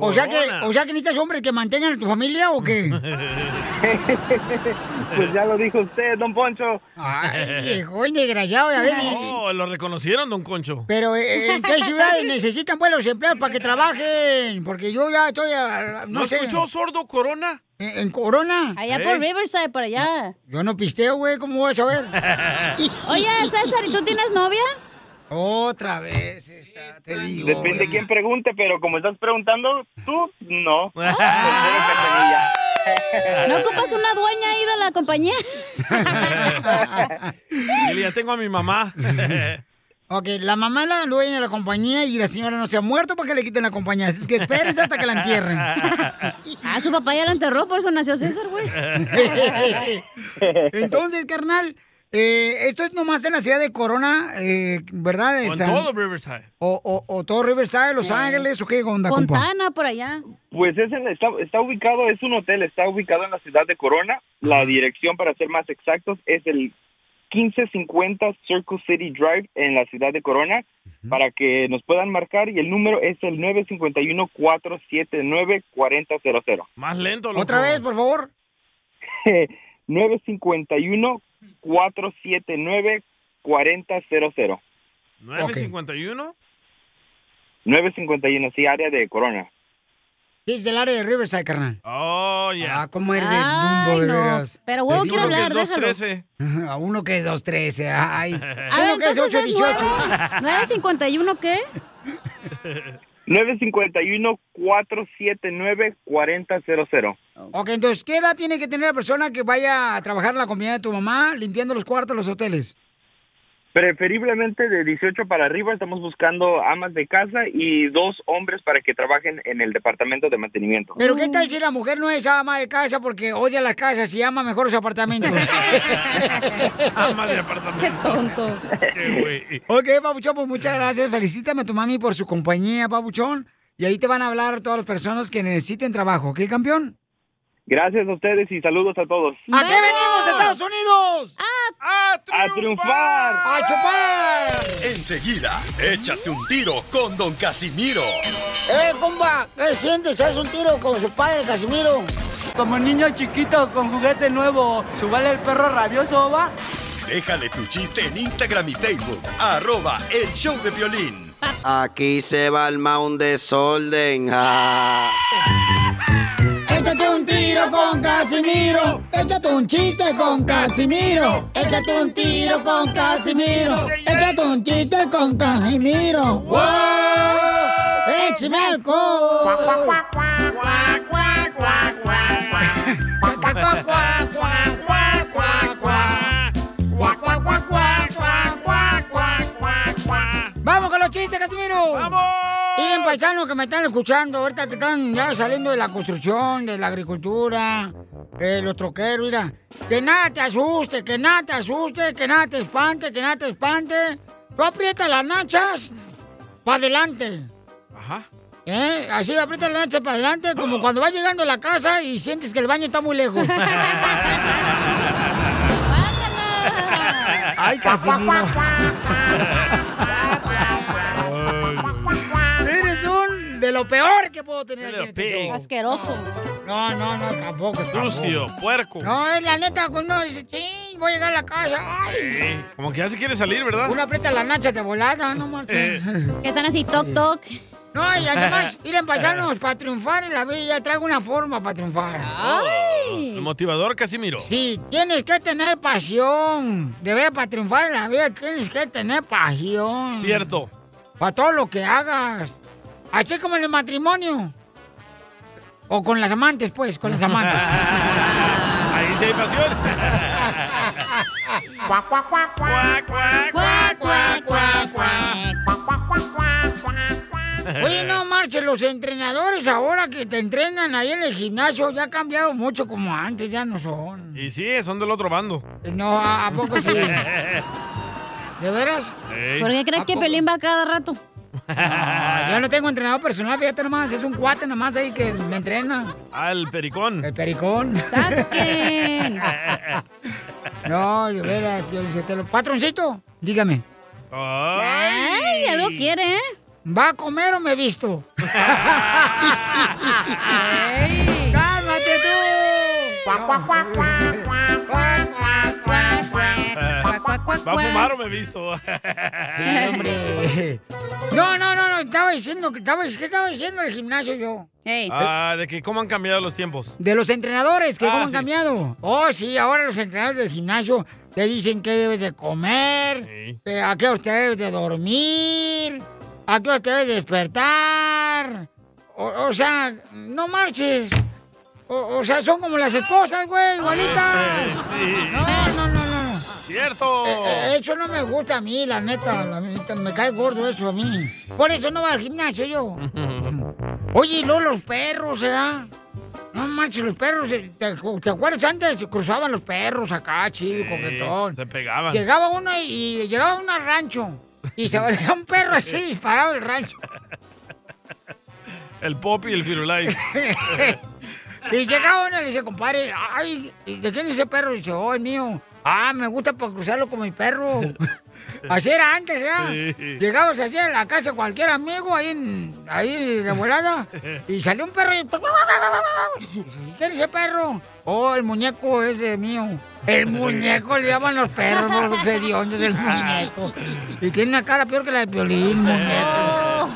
O sea, que, o sea que necesitas hombres que mantengan a tu familia o qué? pues ya lo dijo usted, don Poncho. Ay, viejo, desgraciado, a ver. Oh, lo reconocieron, don Concho. Pero eh, ¿en qué ciudades necesitan buenos empleados para que trabajen? Porque yo ya estoy, ah, no, ¿No sé. escuchó sordo Corona? ¿En, en Corona? Allá por Riverside, por allá. Yo no pisteo, güey, ¿cómo voy a saber? Oye, César, ¿y tú tienes novia? Otra vez, esta, te digo. Depende quién pregunte, pero como estás preguntando, tú, no. ¿No ocupas una dueña ahí de la compañía? Ya tengo a mi mamá. Ok, la mamá es la dueña de la compañía y la señora no se ha muerto para que le quiten la compañía. Así es que espérense hasta que la entierren. Ah, su papá ya la enterró, por eso nació César, güey. Entonces, carnal, eh, esto es nomás en la ciudad de Corona, eh, ¿verdad? O en San- todo Riverside. O, o, o todo Riverside, Los Ángeles, ¿o qué onda, compa? Fontana, por allá. Pues es en- está, está ubicado, es un hotel, está ubicado en la ciudad de Corona. La dirección, para ser más exactos, es el 1550 Circle City Drive en la ciudad de Corona, para que nos puedan marcar y el número es el 951-479-4000. Más lento, loco. Otra vez, por favor. 951-479-4000. 951. 951, sí, área de Corona. Sí, es del área de Riverside, carnal. Oh, ya. Ah, ¿cómo eres de Ay, mundo, de no. veras? Pero huevo que hablar, es déjalo. 213. A uno que es 213, ay. A Uno ver, que es 818. 951, ¿qué? 951-479-4000. Ok, entonces, ¿qué edad tiene que tener la persona que vaya a trabajar en la comunidad de tu mamá limpiando los cuartos de los hoteles? Preferiblemente de 18 para arriba estamos buscando amas de casa y dos hombres para que trabajen en el departamento de mantenimiento. Pero ¿qué tal si la mujer no es ama de casa porque odia las casas y ama mejor los apartamentos? Ama de apartamento. Qué tonto. ok, Pabuchón, pues muchas gracias. Felicítame a tu mami por su compañía, Pabuchón. Y ahí te van a hablar todas las personas que necesiten trabajo, ¿ok, campeón? Gracias a ustedes y saludos a todos. ¿A qué venimos, Estados Unidos? ¡A, triunfar! ¡A chupar! Enseguida, échate un tiro con Don Casimiro. ¡Eh, compa! ¿Qué sientes? ¿Haz un tiro con su padre, Casimiro? Como niño chiquito con juguete nuevo, ¿subale el perro rabioso, va? Déjale tu chiste en Instagram y Facebook. Arroba El Show de Violín. Aquí se va el un desorden. Casimiro. Échate un chiste con Casimiro. Échate un tiro con Casimiro. Échate un chiste con Casimiro. ¡Wow! ¡Échame alcohol! ¡Vamos con los chistes, Casimiro! ¡Vamos! Miren, paisanos que me están escuchando, ahorita que están ya saliendo de la construcción, de la agricultura, eh, los troqueros, mira. Que nada te asuste, que nada te asuste, que nada te espante, que nada te espante. Tú aprietas las nachas para adelante. Ajá. ¿Eh? Así aprietas las nachas para adelante, como cuando vas llegando a la casa y sientes que el baño está muy lejos. ¡Ay, Casimiro! De lo peor que puedo tener aquí en este show. Asqueroso. No, no, no, tampoco. Sucio, puerco. No, es la neta, cuando uno dice, ching, voy a llegar a la casa. Ay, Eh, como que ya se quiere salir, ¿verdad? uno aprieta las nachas de volada, no marches. Eh. Que están así, toc, toc. No, y además, ir en paisanos, para triunfar en la vida, traigo una forma para triunfar. El motivador Casimiro. Sí, tienes que tener pasión. De ver, para triunfar en la vida tienes que tener pasión. Cierto. Para todo lo que hagas. Así como en el matrimonio. O con las amantes, pues, con las amantes. Ahí sí hay pasión. Cuac, cuac, cuac, cuac, cuac, cuac, cuac, cuac, cuac. Oye, no marches, los entrenadores ahora que te entrenan ahí en el gimnasio ya han cambiado mucho como antes, ya no son. Y sí, son del otro bando. No, ¿a, a poco sí? ¿De veras? ¿Por qué crees ¿A que poco? Pelín va cada rato? No, yo no tengo entrenador personal, fíjate nomás, es un cuate nomás ahí que me entrena. Ah, el pericón. El pericón. ¡Saquen! No, de veras, yo, yo te lo... Patroncito, dígame. Ay, algo quiere, ¿eh? ¿Va a comer o me he visto? ¡Cálmate tú! ¿Va a fumar o me he visto? Sí, hombre. No, no, no, no, estaba diciendo que estaba, ¿qué estaba diciendo el gimnasio yo? Ah, de que cómo han cambiado los tiempos. De los entrenadores, que Ah, cómo han cambiado. Oh, sí, ahora los entrenadores del gimnasio te dicen qué debes de comer, eh, a qué hora te debes de dormir, a qué hora te debes de despertar. O, o sea, no marches. O, o sea, son como las esposas, güey, igualitas. Sí. No, no, no, no. ¡Cierto! Eh, eh, eso no me gusta a mí, la neta, la neta, me cae gordo eso a mí. Por eso no va al gimnasio yo. Oye, y luego los perros, ¿eh? No manches, los perros, ¿te, te acuerdas antes? Cruzaban los perros acá, chido, coquetón. Se pegaban. Llegaba uno y, y llegaba uno al rancho y se veía un perro así disparado del rancho. El Pop y el Firulais. Y llegaba uno y le dice, compadre, ay, ¿de quién es ese perro? Y dice, oh, es mío. Ah, me gusta para cruzarlo con mi perro. Así era antes, ¿eh? Sí. Llegabas así a la casa de cualquier amigo ahí, en, ahí de volada y salió un perro y... ¿Quién es ese perro? Oh, el muñeco es de mío. El muñeco le llaman los perros, por de Dios, es el muñeco. Y tiene una cara peor que la de Piolín, muñeco.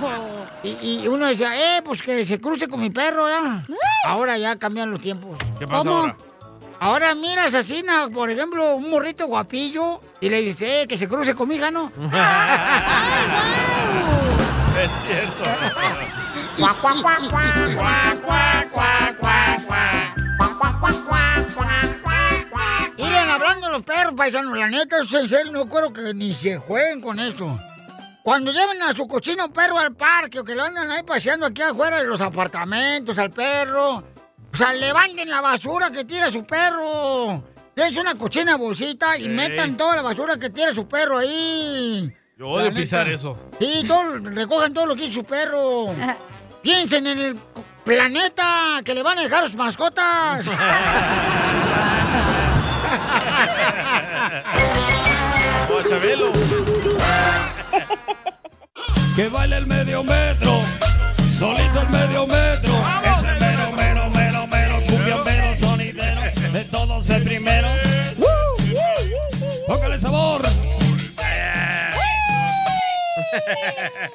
Y, y uno decía, eh, pues que se cruce con mi perro, ¿ya? Ahora ya cambian los tiempos. ¿Qué pasa ¿Cómo? ahora? Ahora miras asesina, por ejemplo, un morrito guapillo y le dices, eh, que se cruce con mi hija, ¿no? Es cierto. Miren, hablando de los perros, paisanos, la neta, eso en serio, no creo que ni se jueguen con esto. Cuando lleven a su cochino perro al parque o que lo andan ahí paseando aquí afuera de los apartamentos al perro, o sea, levanten la basura que tira su perro. Es una cochina bolsita y Ey. metan toda la basura que tira su perro ahí. Yo odio pisar eso. Sí, todo, recojan todo lo que hizo su perro. Piensen en el planeta que le van a dejar a sus mascotas. O a Chabelo. Que baile el medio metro, solito el medio metro.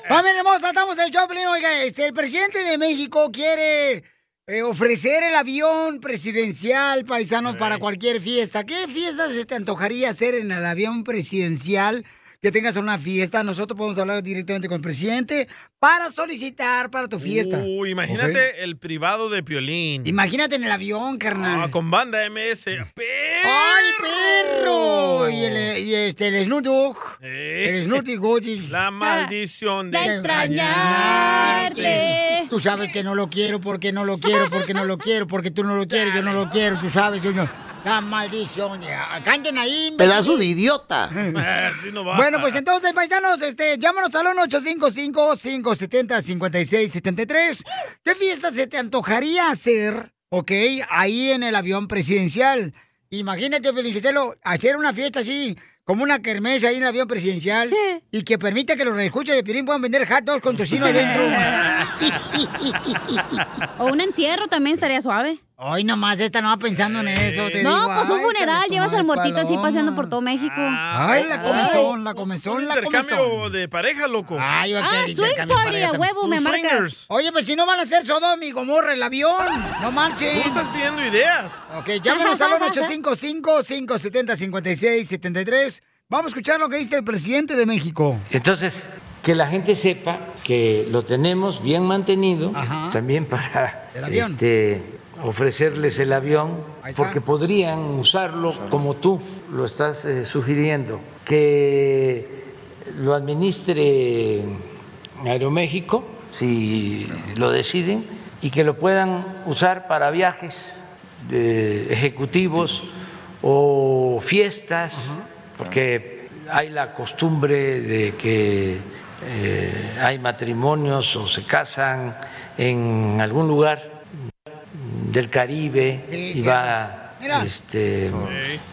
Familia hermosa, estamos en el Choplin. Oiga, este, el presidente de México quiere eh, ofrecer el avión presidencial, paisanos, para cualquier fiesta. ¿Qué fiestas se te antojaría hacer en el avión presidencial? Que tengas una fiesta, nosotros podemos hablar directamente con el presidente para solicitar para tu fiesta. Uy, imagínate el privado de Piolín. Imagínate en el avión, carnal. Ah, con banda MS. ¡Ay, perro! Y, el, y este, el Snoop Dogg. El Snoopy Goody. La maldición de, De extrañarte. Tú sabes que no lo quiero, porque no lo quiero, porque no lo quiero, porque tú no lo quieres, yo no lo quiero, tú sabes, yo no. La maldición. ya. Canten ahí. Pedazo de idiota. Así no va. Bueno, pues entonces, paisanos, este, llámanos al 1-855-570-5673. ¿Qué fiesta se te antojaría hacer, ok, ahí en el avión presidencial? Imagínate, Felicitelo, hacer una fiesta así, como una kermés ahí en el avión presidencial, y que permita que los escuchas de Piolín puedan vender hot dogs con tocino adentro. O un entierro también estaría suave. Ay, nomás esta no va pensando en eso. Te no, digo, pues un funeral, llevas al muertito así paseando por todo México. Ay, la comezón, la comezón, la intercambio comezón. de pareja, loco. Ay, va a Ah, swing intercambio party, a huevo, me marcas. Oye, pues si no van a ser Sodoma y Gomorra el avión, no marchen. Tú estás pidiendo ideas. Ok, llámanos al 855-570-5673. Vamos a escuchar lo que dice el presidente de México. Entonces, que la gente sepa que lo tenemos bien mantenido, también para este, ofrecerles el avión, porque podrían usarlo como tú lo estás eh, sugiriendo, que lo administre Aeroméxico, si lo deciden, y que lo puedan usar para viajes de ejecutivos o fiestas, porque hay la costumbre de que eh, hay matrimonios o se casan en algún lugar del Caribe y va este,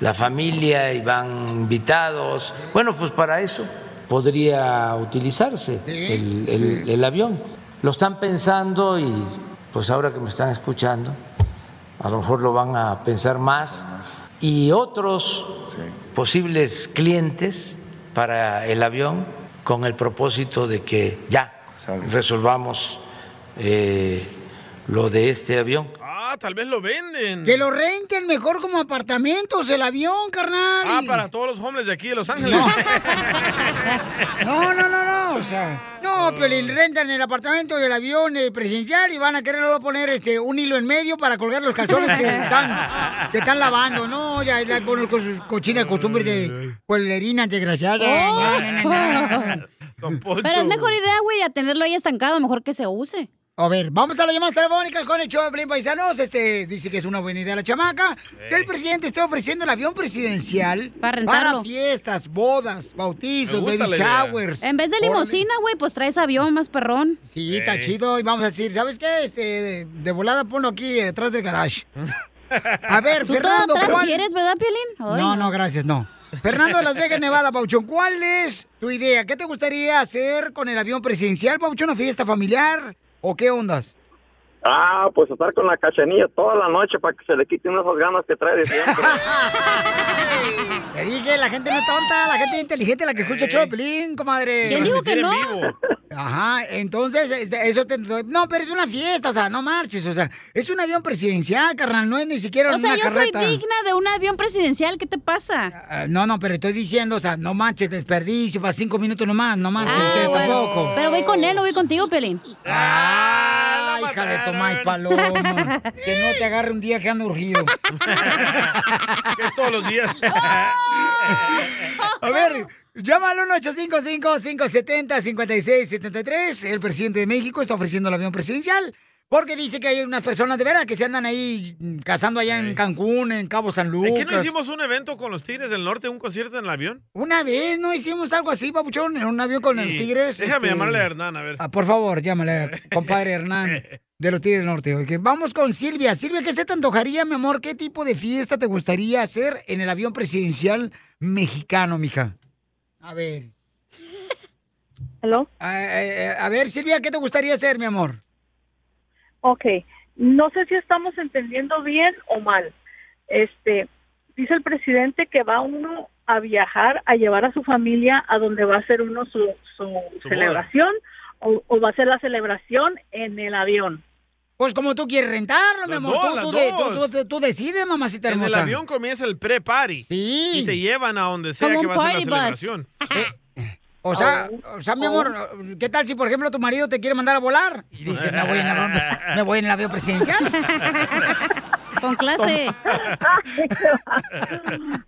la familia y van invitados. Bueno, pues para eso podría utilizarse el, el- el avión. Lo están pensando y pues ahora que me están escuchando, a lo mejor lo van a pensar más. Y otros posibles clientes para el avión con el propósito de que ya resolvamos eh, lo de este avión. Ah, tal vez lo venden. Que lo renten mejor como apartamentos el avión, carnal. Ah, para todos los hombres de aquí de Los Ángeles. No, no, no, no, o sea, no, pero le rentan el apartamento del avión eh, presidencial y van a querer luego poner este, un hilo en medio para colgar los calzones que están, que están lavando, no, ya, ya con, con sus cochinas costumbres de pueblerina desgraciada. Oh. Pero es mejor idea, güey, a tenerlo ahí estancado, mejor que se use. A ver, vamos a las llamadas telefónicas con el show de Paisanos. Este dice que es una buena idea la chamaca. Que el presidente esté ofreciendo el avión presidencial Para rentarlo. fiestas, bodas, bautizos, baby showers. En vez de limosina, güey, pues traes avión más perrón. Sí, está chido. Y vamos a decir, ¿sabes qué? Este, de, de volada ponlo aquí detrás del garage. A ver, ¿Tú todo Fernando, atrás ¿cuál? quieres, verdad, Piolín? Ay, No, no, gracias, no. Fernando de Las Vegas, Nevada, Pauchón, ¿cuál es tu idea? ¿Qué te gustaría hacer con el avión presidencial, Pauchón? ¿Una fiesta familiar? ¿O qué ondas? Ah, pues estar con la cachanilla toda la noche para que se le quiten esas ganas que trae de siempre. Te dije, la gente no es tonta, la gente es inteligente, la que escucha Pelín, comadre. ¿Quién dijo que no? Ajá, entonces, este, eso te... No, pero es una fiesta, o sea, no marches, o sea, es un avión presidencial, carnal, no es ni siquiera O sea, yo carreta. soy digna de un avión presidencial, ¿qué te pasa? Ah, no, no, pero estoy diciendo, o sea, no manches, desperdicio para cinco minutos nomás, no manches, Ah, ustedes bueno. tampoco. Pero voy con él, no voy contigo, Piolín. Ah, hija de Tomás Paloma. Que no te agarre un día que ando urgido. Que es todos los días. A ver, llama al 1-855-570-5673. El presidente de México está ofreciendo el avión presidencial. Porque dice que hay unas personas de veras que se andan ahí cazando allá en Cancún, en Cabo San ¿En Lucas. qué no hicimos un evento con los Tigres del Norte, un concierto en el avión? Una vez no hicimos algo así, papuchón, en un avión con los Sí. tigres. Déjame este, llamarle a Hernán, a ver. ah, por favor, llámale, compadre Hernán, de los Tigres del Norte. ok. Vamos con Silvia. Silvia, ¿qué se te antojaría, mi amor? ¿Qué tipo de fiesta te gustaría hacer en el avión presidencial mexicano, mija? A ver. ¿Hello? A, a- a ver, Silvia, ¿qué te gustaría hacer, mi amor? Ok, no sé si estamos entendiendo bien o mal. Este, dice el presidente que va uno a viajar, a llevar a su familia a donde va a hacer uno su, su Su celebración o, o va a hacer la celebración en el avión. Pues como tú quieres rentarlo, mi amor. dos, tú, tú, de- tú- tú- tú decides, mamacita En el hermosa. avión comienza el pre-party. Y te llevan a donde sea Como que un va a ser la celebración. O sea, o sea, mi amor, ¿qué tal si, por ejemplo, tu marido te quiere mandar a volar? Y dices, me voy en, la- me voy en el avión presidencial. Con clase.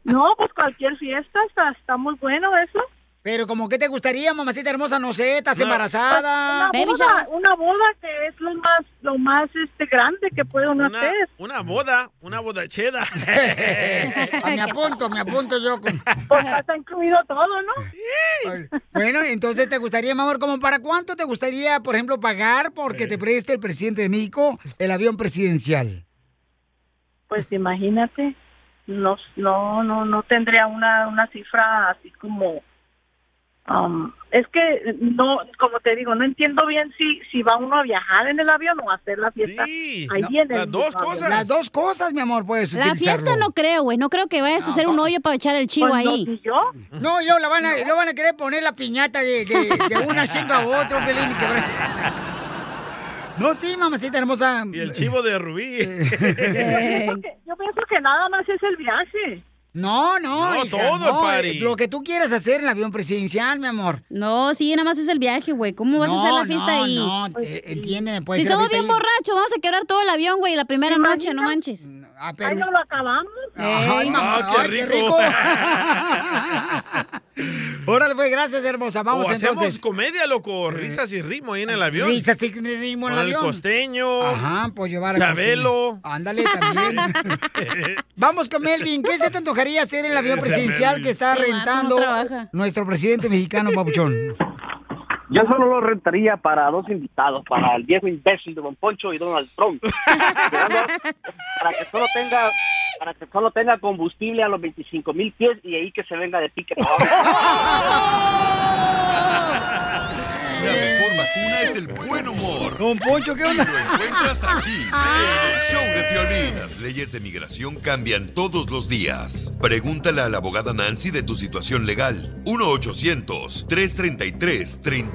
No, pues cualquier fiesta está, está muy bueno eso. Pero como que te gustaría, mamacita hermosa, no sé, estás No. embarazada. Una boda, una boda que es lo más, lo más este grande que puede uno Una, hacer. una boda, una boda cheda. Ah, me apunto, me apunto yo. con- Pues está incluido todo, ¿no? Bueno, entonces te gustaría, mi amor, ¿como para cuánto te gustaría, por ejemplo, pagar porque te preste el presidente de México el avión presidencial? Pues imagínate, no, no, no, no tendría una, una cifra así como, um, es que no, como te digo, no entiendo bien si, si va uno a viajar en el avión o a hacer la fiesta ahí No, en el mismo avión. Las dos cosas, mi amor, puedes La fiesta no creo, güey. No creo que vayas a hacer un hoyo para echar el chivo Pues no, ahí. ni yo. No, y luego la van a, y luego van a querer poner la piñata de, de, de una chinga a otro, Pelín, y. No, sí, mamacita hermosa. Y el chivo de Rubí. Yo pienso que nada más es el viaje. No, no, No, hija, todo el no, party. eh, Lo que tú quieras hacer en el avión presidencial, mi amor. No, sí, nada más es el viaje, güey. ¿Cómo vas a No, hacer la fiesta no, ahí? no, eh, entiéndeme, puede si somos bien borrachos, vamos a quebrar todo el avión, güey, la primera noche, no manches. Ah, Ahí no lo acabamos. Ay, mamá, Ah, qué ay, qué rico. rico. Órale, pues, gracias, hermosa. Vamos o hacemos entonces. comedia, loco. Risas y ritmo ahí en el avión. Risas y ritmo en el avión. costeño. Ajá, pues llevar al Chabelo. Ándale también. Vamos con Melvin. ¿Qué se te antojaría hacer en el avión Ese presidencial que está rentando nuestro presidente mexicano, Papuchón? Yo solo lo rentaría para dos invitados, para el viejo imbécil de Don Poncho y Donald Trump. Para que solo tenga para que solo tenga combustible a los 25 mil pies y ahí que se venga de pique. La mejor vacuna es el buen humor. Don Poncho, ¿qué onda? Y lo encuentras aquí, en el show de Piolín. Las leyes de migración cambian todos los días. Pregúntale a la abogada Nancy de tu situación legal.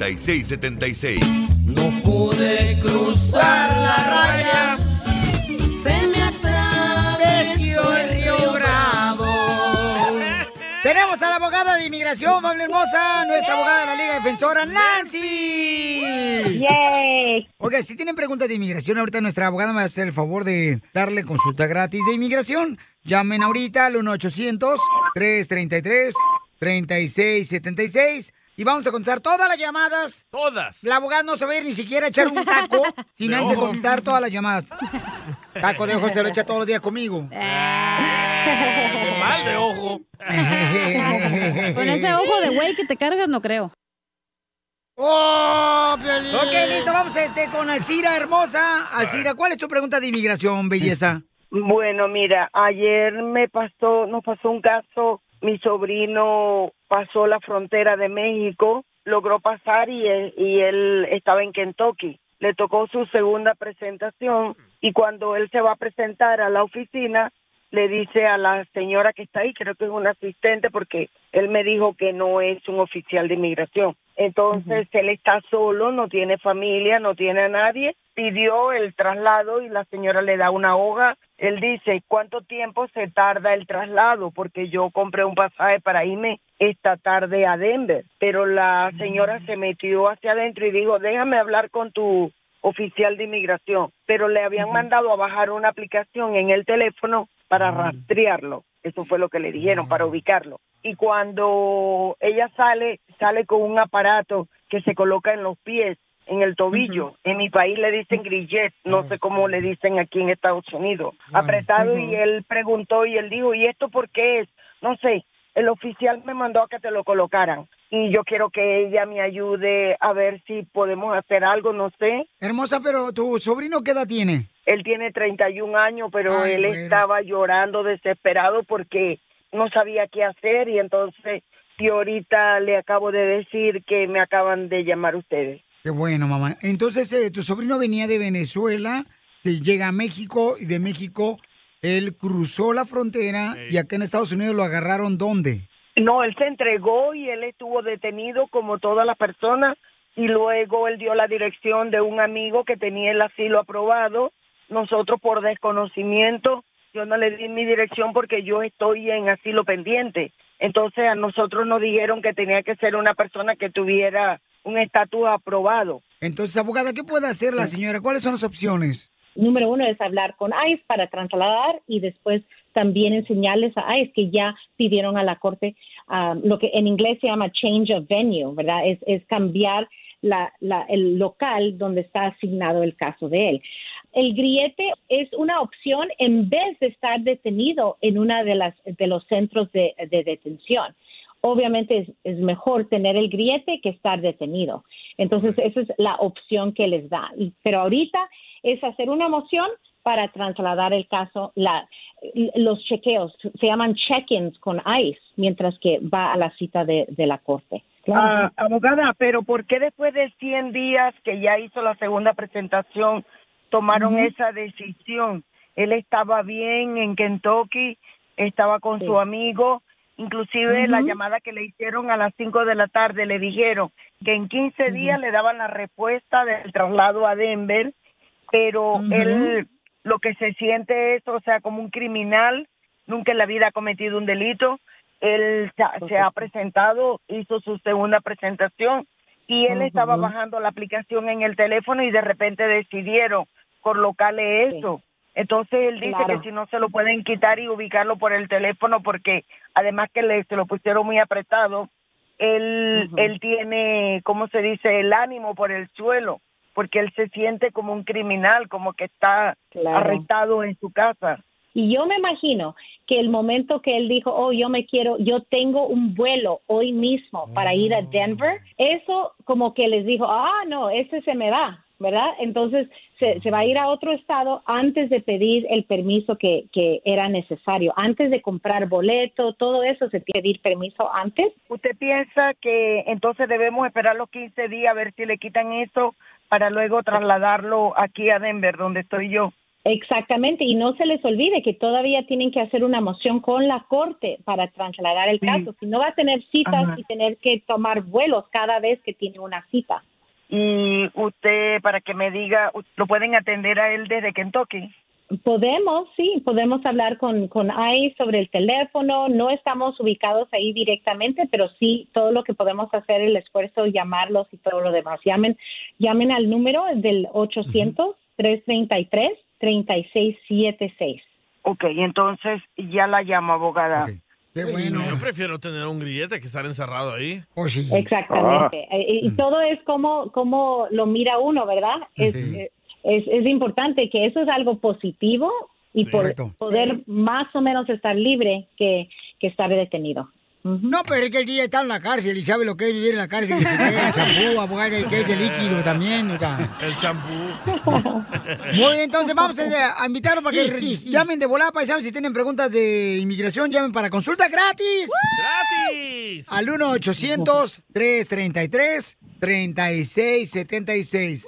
1-800-333-3676. No pude cruzar la raya. Se me atravesió el río Bravo. Tenemos a la abogada de inmigración, familia hermosa, nuestra abogada de la Liga Defensora, Nancy. Yay. Oiga, si tienen preguntas de inmigración, ahorita nuestra abogada me va a hacer el favor de darle consulta gratis de inmigración. Llamen ahorita al 1-800-333-3676 y vamos a contestar todas las llamadas. Todas. La abogada no se va a ir ni siquiera a echar un taco sin De antes contestar todas las llamadas. Taco de ojos se lo echa todos los días conmigo. Qué mal de ojo. Con ese ojo de güey que te cargas, no creo. ¡Oh, Piolín! Ok, listo, vamos este con Alcira hermosa. Alcira, ¿cuál es tu pregunta de inmigración, belleza? Bueno, mira, ayer me pasó, nos pasó un caso, mi sobrino pasó la frontera de México, logró pasar y él, y él estaba en Kentucky. Le tocó su segunda presentación y cuando él se va a presentar a la oficina, le dice a la señora que está ahí, creo que es un asistente, porque él me dijo que no es un oficial de inmigración. Entonces él está solo, no tiene familia, no tiene a nadie. Pidió el traslado y la señora le da una hoja. Él dice, ¿cuánto tiempo se tarda el traslado? Porque yo compré un pasaje para irme esta tarde a Denver. Pero la señora se metió hacia adentro y dijo, déjame hablar con tu oficial de inmigración. Pero le habían mandado a bajar una aplicación en el teléfono para rastrearlo. Eso fue lo que le dijeron, para ubicarlo. Y cuando ella sale, sale con un aparato que se coloca en los pies, en el tobillo. En mi país le dicen grillet, no sé cómo le dicen aquí en Estados Unidos. Apretado y él preguntó y él dijo, ¿y esto por qué es? No sé, el oficial me mandó a que te lo colocaran. Y yo quiero que ella me ayude a ver si podemos hacer algo, no sé. Hermosa, pero tu sobrino, ¿qué edad tiene? Él tiene 31 años, pero Ay, él bueno. estaba llorando desesperado porque no sabía qué hacer y entonces y ahorita le acabo de decir que me acaban de llamar ustedes. Qué bueno, mamá. Entonces, eh, tu sobrino venía de Venezuela, te llega a México y de México él cruzó la frontera y acá en Estados Unidos lo agarraron ¿dónde? No, él se entregó y él estuvo detenido como todas las personas y luego él dio la dirección de un amigo que tenía el asilo aprobado. Nosotros por desconocimiento, yo no le di mi dirección porque yo estoy en asilo pendiente. Entonces a nosotros nos dijeron que tenía que ser una persona que tuviera un estatus aprobado. Entonces, abogada, ¿qué puede hacer la señora? ¿Cuáles son las opciones? Número uno es hablar con ICE para trasladar y después también enseñarles a ICE que ya pidieron a la corte ah, lo que en inglés se llama change of venue, ¿verdad? Es, cambiar la, el local donde está asignado el caso de él. El grillete es una opción en vez de estar detenido en una de de los centros de, de detención. Obviamente es, mejor tener el grillete que estar detenido. Entonces esa es la opción que les da. Pero ahorita es hacer una moción para trasladar el caso, la, los chequeos, se llaman check-ins con ICE mientras que va a la cita de, de la corte. Ah, abogada, pero ¿por qué después de 100 días que ya hizo la segunda presentación tomaron esa decisión? Él estaba bien en Kentucky, estaba con Sí. su amigo, inclusive la llamada que le hicieron a las 5 de la tarde le dijeron que en 15 días le daban la respuesta del traslado a Denver, pero él lo que se siente es, o sea, como un criminal, nunca en la vida ha cometido un delito. Él se- se ha presentado, hizo su segunda presentación y él estaba bajando la aplicación en el teléfono y de repente decidieron colocarle eso. Entonces él dice Claro. que si no se lo pueden quitar y ubicarlo por el teléfono porque además que le se lo pusieron muy apretado, él él tiene, ¿cómo se dice? El ánimo por el suelo porque él se siente como un criminal, como que está Claro. arrestado en su casa. Y yo me imagino que el momento que él dijo, oh, yo me quiero, yo tengo un vuelo hoy mismo para ir a Denver, eso como que les dijo, ah, no, ese se me va, ¿verdad? Entonces se, se va a ir a otro estado antes de pedir el permiso que, que era necesario, antes de comprar boleto, todo eso se tiene que pedir permiso antes. ¿Usted piensa que entonces debemos esperar los 15 días a ver si le quitan eso para luego trasladarlo aquí a Denver, donde estoy yo? Exactamente, y no se les olvide que todavía tienen que hacer una moción con la corte para trasladar el caso. Si no va a tener citas Ajá. y tener que tomar vuelos cada vez que tiene una cita. Y usted, para que me diga, ¿lo pueden atender a él desde Kentucky? Podemos, sí, podemos hablar con, con ICE sobre el teléfono. No estamos ubicados ahí directamente, pero sí, todo lo que podemos hacer, el esfuerzo, llamarlos y todo lo demás. Llamen, llamen al número del 800-333-3676. Ok, entonces ya la llamo, abogada. Qué bueno. Yo prefiero tener un grillete que estar encerrado ahí. Oh, sí. Exactamente. Eh, Y, todo es como, como lo mira uno, ¿verdad? Es, eh, es, es importante que eso es algo positivo y por- poder más o menos estar libre que, que estar detenido. No, pero es que el día está en la cárcel y sabe lo que es vivir en la cárcel, que se pega el champú, abogada, y que es de líquido también, o sea. El champú. Muy bien, entonces vamos a, a invitarlos para que re- llamen de volada, paisanos, si tienen preguntas de inmigración, llamen para consulta gratis. ¡Gratis! Al 1-800-333-3676.